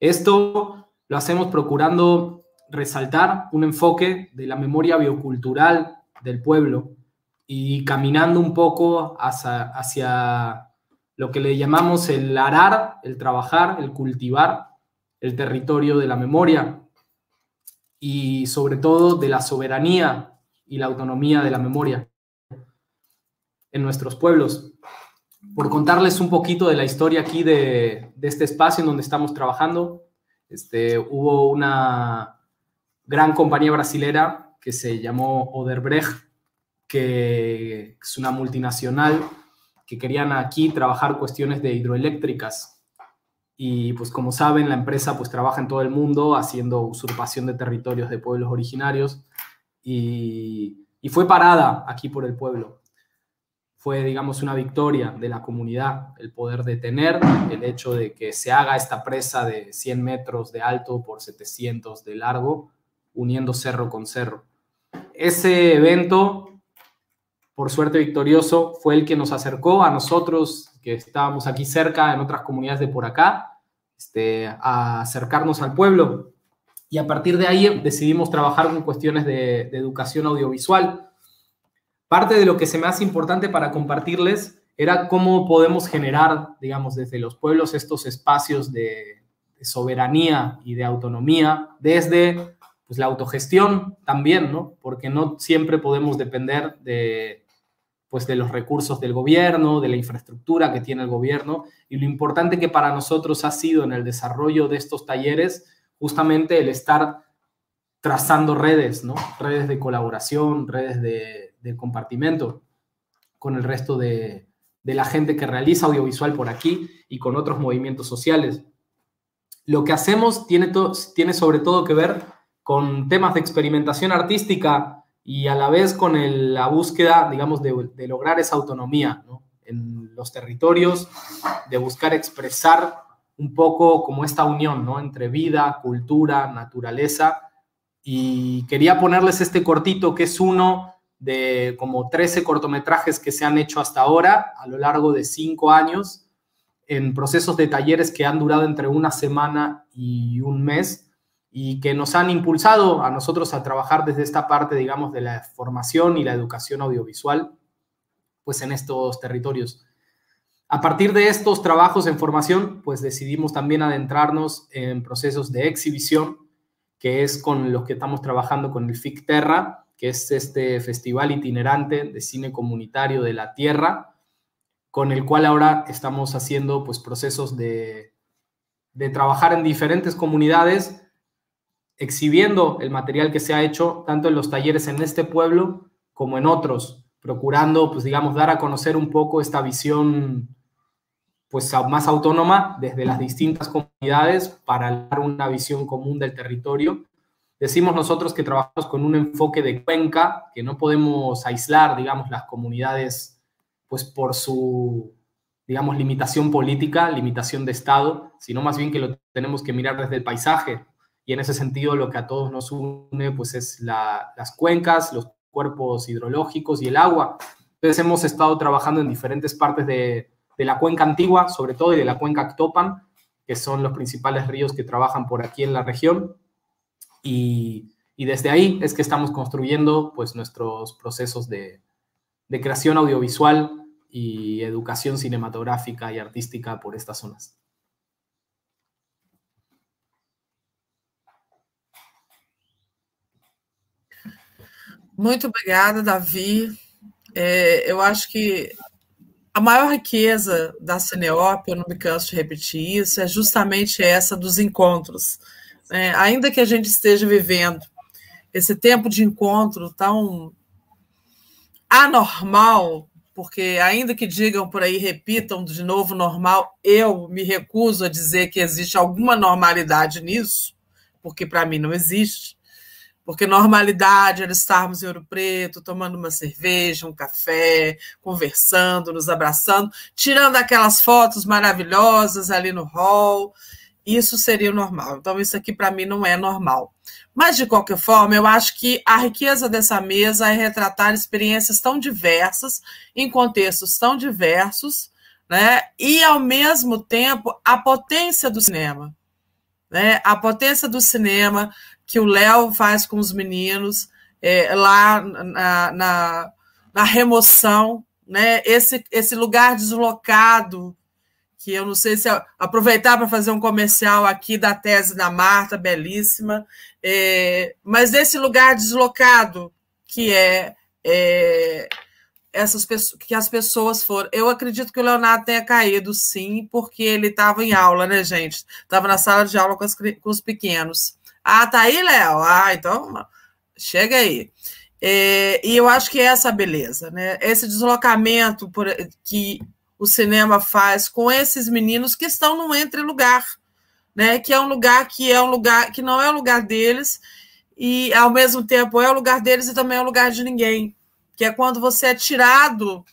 S28: Esto lo hacemos procurando resaltar un enfoque de la memoria biocultural del pueblo y caminando un poco hacia, lo que le llamamos el arar, el trabajar, el cultivar el territorio de la memoria y sobre todo de la soberanía y la autonomía de la memoria en nuestros pueblos. Por contarles un poquito de la historia aquí de, este espacio en donde estamos trabajando, este, hubo una gran compañía brasilera que se llamó Oderbrecht, que es una multinacional que querían aquí trabajar cuestiones de hidroeléctricas. Y pues como saben, la empresa pues trabaja en todo el mundo haciendo usurpación de territorios de pueblos originarios y fue parada aquí por el pueblo. Fue, digamos, una victoria de la comunidad el poder detener el hecho de que se haga esta presa de 100 metros de alto por 700 de largo, uniendo cerro con cerro. Ese evento, por suerte victorioso, fue el que nos acercó a nosotros, que estábamos aquí cerca, en otras comunidades de por acá, este, a acercarnos al pueblo. Y a partir de ahí decidimos trabajar con cuestiones de, de educación audiovisual. Parte de lo que se me hace importante para compartirles era cómo podemos generar, digamos, desde los pueblos estos espacios de, soberanía y de autonomía desde pues, la autogestión también, ¿no? Porque no siempre podemos depender de, pues, de los recursos del gobierno, de la infraestructura que tiene el gobierno. Y lo importante que para nosotros ha sido en el desarrollo de estos talleres, justamente el estar trazando redes, ¿no? Redes de colaboración, redes de, de compartimento con el resto de, de la gente que realiza audiovisual por aquí y con otros movimientos sociales. Lo que hacemos tiene, tiene sobre todo que ver con temas de experimentación artística y a la vez con la búsqueda, digamos, de, lograr esa autonomía en los territorios, de buscar expresar un poco como esta unión ¿no? entre vida, cultura, naturaleza. Y quería ponerles este cortito que es uno de como 13 cortometrajes que se han hecho hasta ahora a lo largo de cinco años en procesos de talleres que han durado entre una semana y un mes y que nos han impulsado a nosotros a trabajar desde esta parte, digamos, de la formación y la educación audiovisual, pues en estos territorios. A partir de estos trabajos en formación, pues decidimos también adentrarnos en procesos de exhibición, que es con los que estamos trabajando con el FIC Terra, que es este festival itinerante de cine comunitario de la Tierra, con el cual ahora estamos haciendo pues, procesos de, de trabajar en diferentes comunidades, exhibiendo el material que se ha hecho tanto en los talleres en este pueblo como en otros, procurando, pues digamos, dar a conocer un poco esta visión pues más autónoma desde las distintas comunidades para dar una visión común del territorio Decimos nosotros que trabajamos con un enfoque de cuenca, que no podemos aislar, digamos, las comunidades, pues por su, digamos, limitación política, limitación de Estado, sino más bien que lo tenemos que mirar desde el paisaje. Y en ese sentido lo que a todos nos une, pues es las cuencas, los cuerpos hidrológicos y el agua. Entonces hemos estado trabajando en diferentes partes de, de la cuenca antigua, sobre todo, y de la cuenca Actopan, que son los principales ríos que trabajan por aquí en la región y, desde ahí es que estamos construyendo pues, nuestros procesos de, creación audiovisual y educación cinematográfica y artística por estas zonas.
S3: Muito obrigada, Davi. É, eu acho que a maior riqueza da Cineop, eu não me canso de repetir isso, é justamente essa dos encontros é, ainda que a gente esteja vivendo esse tempo de encontro tão anormal, porque ainda que digam por aí, repitam de novo normal, eu me recuso a dizer que existe alguma normalidade nisso, porque para mim não existe. Porque normalidade era estarmos em Ouro Preto, tomando uma cerveja, um café, conversando, nos abraçando, tirando aquelas fotos maravilhosas ali no hall, isso seria o normal. Então, isso aqui para mim não é normal. Mas, de qualquer forma, eu acho que a riqueza dessa mesa é retratar experiências tão diversas, em contextos tão diversos, né? e, ao mesmo tempo, a potência do cinema. Né? A potência do cinema que o Léo faz com os meninos é, lá na, na, na remoção, né? esse, esse lugar deslocado que eu não sei se aproveitar para fazer um comercial aqui da tese da Marta, belíssima, é, mas desse lugar deslocado que é, é essas pessoas, que as pessoas foram. Eu acredito que o Leonardo tenha caído, sim, porque ele estava em aula, né, gente? Estava na sala de aula com, as, com os pequenos. Ah, tá aí, Léo? Ah, então chega aí. É, e eu acho que é essa beleza, né? Esse deslocamento por, que o cinema faz com esses meninos que estão no entre lugar, né? Que é um lugar que é um lugar que não é o lugar deles e ao mesmo tempo é o lugar deles e também é o lugar de ninguém, que é quando você é tirado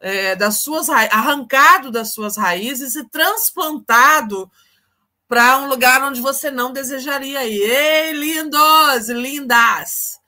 S3: é, das suas arrancado das suas raízes e transplantado para um lugar onde você não desejaria ir. Ei, lindos, lindas!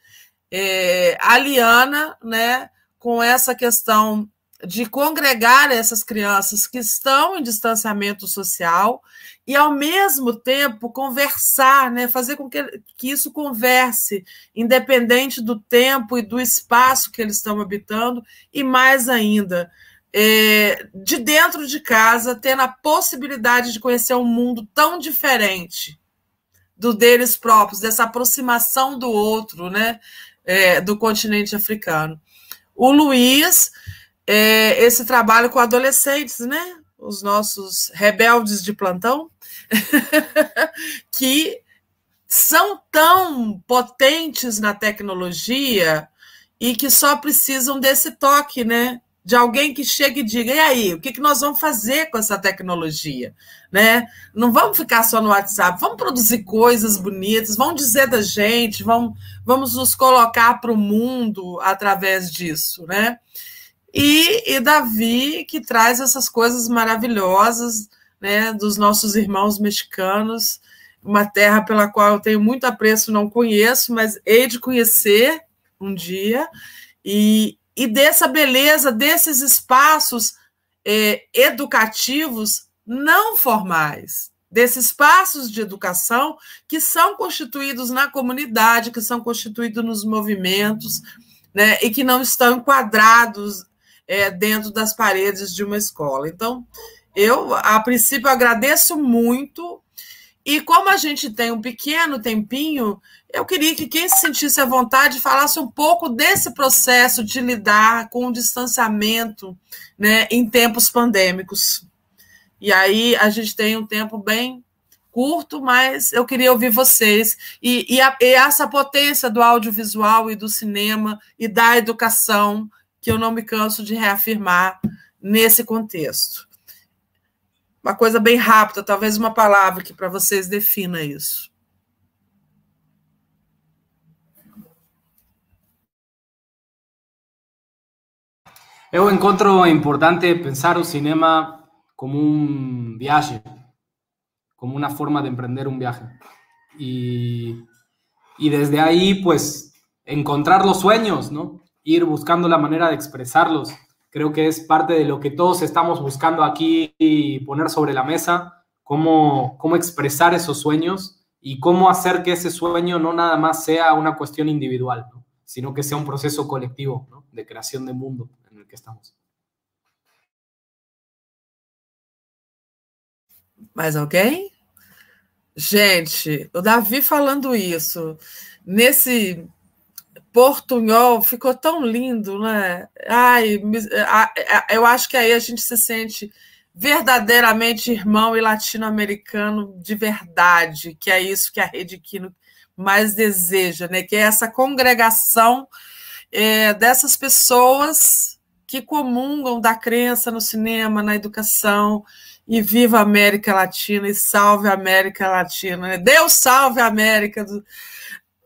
S3: É, a Liana, né, com essa questão de congregar essas crianças que estão em distanciamento social e, ao mesmo tempo, conversar, né? fazer com que, que isso converse, independente do tempo e do espaço que eles estão habitando, e mais ainda, é, de dentro de casa, tendo a possibilidade de conhecer um mundo tão diferente do deles próprios, dessa aproximação do outro, né, é, do continente africano. O Luiz, é, esse trabalho com adolescentes, né, os nossos rebeldes de plantão, que são tão potentes na tecnologia e que só precisam desse toque, né? De alguém que chegue e diga: e aí, o que, que nós vamos fazer com essa tecnologia? Né? Não vamos ficar só no WhatsApp, vamos produzir coisas bonitas, vamos dizer da gente, vamos, vamos nos colocar para o mundo através disso, né? E, e Davi, que traz essas coisas maravilhosas né, dos nossos irmãos mexicanos, uma terra pela qual eu tenho muito apreço, não conheço, mas hei de conhecer um dia, e, e dessa beleza, desses espaços é, educativos não formais, desses espaços de educação que são constituídos na comunidade, que são constituídos nos movimentos, né, e que não estão enquadrados é, dentro das paredes de uma escola. Então, eu, a princípio, agradeço muito. E como a gente tem um pequeno tempinho, eu queria que quem se sentisse à vontade falasse um pouco desse processo de lidar com o distanciamento né, em tempos pandêmicos. E aí a gente tem um tempo bem curto, mas eu queria ouvir vocês. E, e, a, e essa potência do audiovisual e do cinema e da educação, que eu não me canso de reafirmar nesse contexto. Uma coisa bem rápida, talvez uma palavra que para vocês defina isso.
S28: Eu encontro importante pensar o cinema como un viaje, como una forma de emprender un viaje. Y, y desde ahí, pues, encontrar los sueños, ¿no? Ir buscando la manera de expresarlos, Creo que es parte de lo que todos estamos buscando aquí y poner sobre la mesa, cómo, cómo expresar esos sueños y cómo hacer que ese sueño no nada más sea una cuestión individual, ¿no? sino que sea un proceso colectivo de creación de mundo en el que estamos.
S3: Mais alguém? Gente, o Davi falando isso, nesse portunhol ficou tão lindo, né? Ai, eu acho que aí a gente se sente verdadeiramente irmão e latino-americano de verdade, que é isso que a Rede Quino mais deseja, né? Que é essa congregação é, dessas pessoas que comungam da crença no cinema, na educação, e viva a América Latina e salve a América Latina. Né? Deus salve a América do,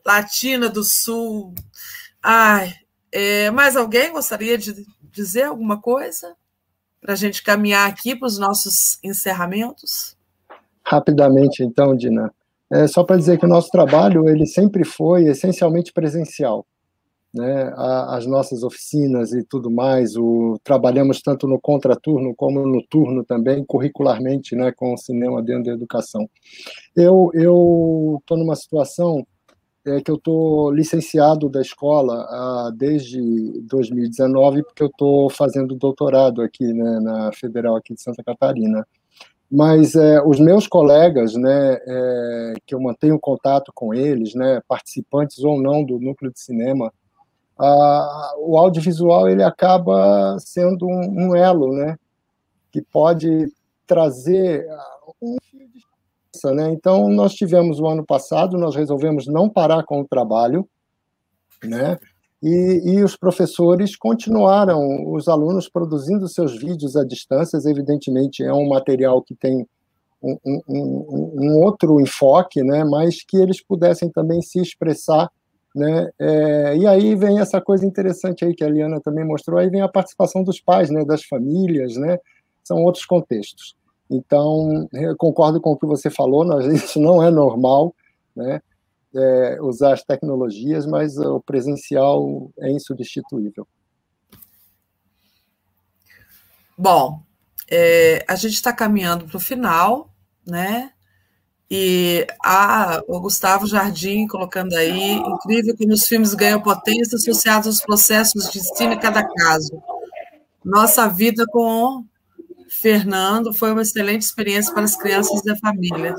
S3: Latina do Sul, Ai, é, mais alguém gostaria de dizer alguma coisa para a gente caminhar aqui para os nossos encerramentos?
S10: Rapidamente, então, Dina. É só para dizer que o nosso trabalho ele sempre foi essencialmente presencial. Né? as nossas oficinas e tudo mais, o, trabalhamos tanto no contraturno como no turno também, curricularmente, né, com o cinema dentro da educação. Eu estou numa situação é que eu estou licenciado da escola ah, desde 2019, porque eu estou fazendo doutorado aqui né, na Federal aqui de Santa Catarina. Mas é, os meus colegas, né, é, que eu mantenho contato com eles, né, participantes ou não do núcleo de cinema, ah, o audiovisual ele acaba sendo um, um elo, né, que pode trazer um né? Então, nós tivemos o ano passado, nós resolvemos não parar com o trabalho, né? E, e, os professores continuaram, os alunos produzindo seus vídeos à distância, evidentemente é um material que tem um, um, um, outro enfoque, né, mas que eles pudessem também se expressar, né, é, e aí vem essa coisa interessante aí que a Liana também mostrou, aí vem a participação dos pais, né, das famílias, né, são outros contextos. Então, eu concordo com o que você falou, nós, isso não é normal, né? É, usar as tecnologias, mas o presencial é insubstituível.
S3: Bom, é, a gente está caminhando para o final, né? E a, o Gustavo Jardim colocando aí, incrível como os filmes ganham potência associados aos processos de ensino em cada caso. Nossa vida com Fernando foi uma excelente experiência para as crianças da família.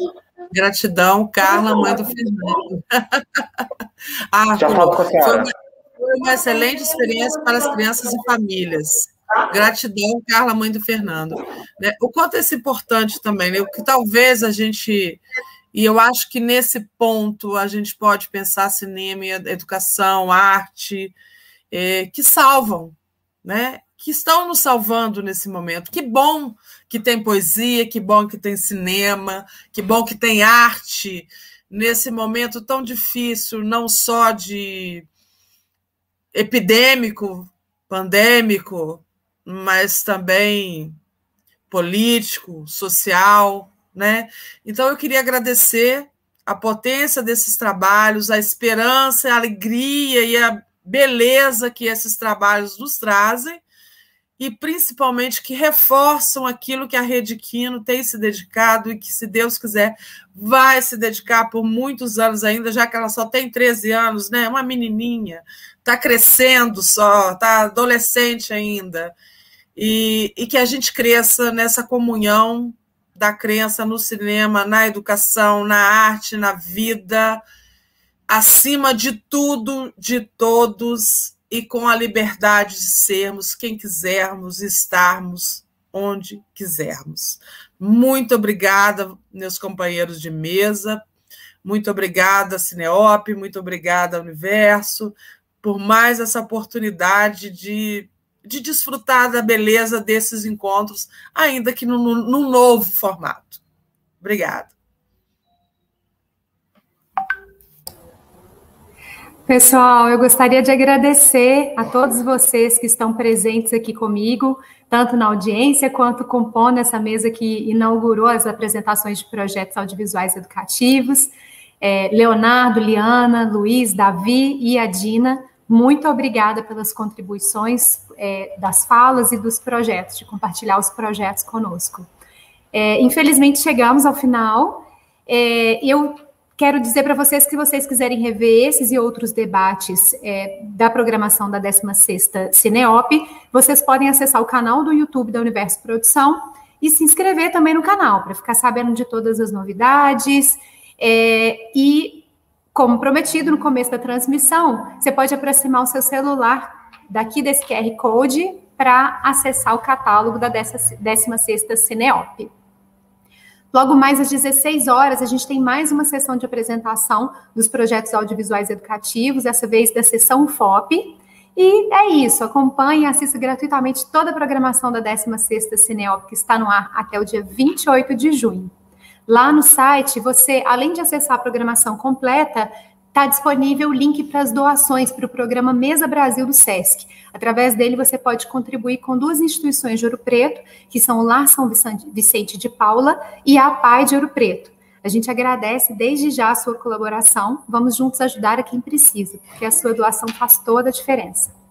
S3: Gratidão, Carla, mãe do Fernando. ah, Já falo com a foi, uma, foi uma excelente experiência para as crianças e famílias. Gratidão, Carla, mãe do Fernando. Né? O quanto é importante também, né? o que talvez a gente. E eu acho que nesse ponto a gente pode pensar cinema, educação, arte, é, que salvam, né? Que estão nos salvando nesse momento. Que bom que tem poesia, que bom que tem cinema, que bom que tem arte nesse momento tão difícil, não só de epidêmico, pandêmico, mas também político, social, né? Então eu queria agradecer a potência desses trabalhos, a esperança, a alegria e a beleza que esses trabalhos nos trazem e principalmente que reforçam aquilo que a Rede Quino tem se dedicado e que, se Deus quiser, vai se dedicar por muitos anos ainda, já que ela só tem 13 anos, né? Uma menininha, está crescendo só, está adolescente ainda. E, e que a gente cresça nessa comunhão da crença no cinema, na educação, na arte, na vida, acima de tudo, de todos e com a liberdade de sermos quem quisermos, estarmos onde quisermos. Muito obrigada, meus companheiros de mesa. Muito obrigada, Cineop, muito obrigada, Universo, por mais essa oportunidade de, de desfrutar da beleza desses encontros, ainda que num, num novo formato. Obrigada.
S2: Pessoal, eu gostaria de agradecer a todos vocês que estão presentes aqui comigo, tanto na audiência quanto compondo essa mesa que inaugurou as apresentações de projetos audiovisuais educativos. É, Leonardo, Liana, Luiz, Davi e a Dina, muito obrigada pelas contribuições é, das falas e dos projetos, de compartilhar os projetos conosco. É, infelizmente, chegamos ao final. É, eu Quero dizer para vocês que vocês quiserem rever esses e outros debates é, da programação da 16ª Cineop, vocês podem acessar o canal do YouTube da Universo Produção e se inscrever também no canal, para ficar sabendo de todas as novidades. É, e, como prometido no começo da transmissão, você pode aproximar o seu celular daqui desse QR Code para acessar o catálogo da 16ª Cineop. Logo mais às 16 horas, a gente tem mais uma sessão de apresentação dos projetos audiovisuais educativos, dessa vez da sessão FOP. E é isso, acompanhe e assista gratuitamente toda a programação da 16ª Cineop, que está no ar até o dia 28 de junho. Lá no site, você, além de acessar a programação completa, está disponível o link para as doações para o programa Mesa Brasil do SESC. Através dele, você pode contribuir com duas instituições de Ouro Preto, que são o Lar São Vicente de Paula e a PAI de Ouro Preto. A gente agradece desde já a sua colaboração. Vamos juntos ajudar a quem precisa, porque a sua doação faz toda a diferença.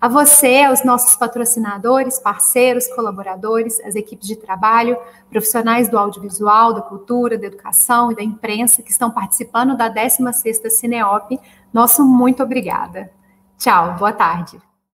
S2: A você, aos nossos patrocinadores, parceiros, colaboradores, as equipes de trabalho, profissionais do audiovisual, da cultura, da educação e da imprensa que estão participando da 16ª Cineop, nosso muito obrigada. Tchau, boa tarde.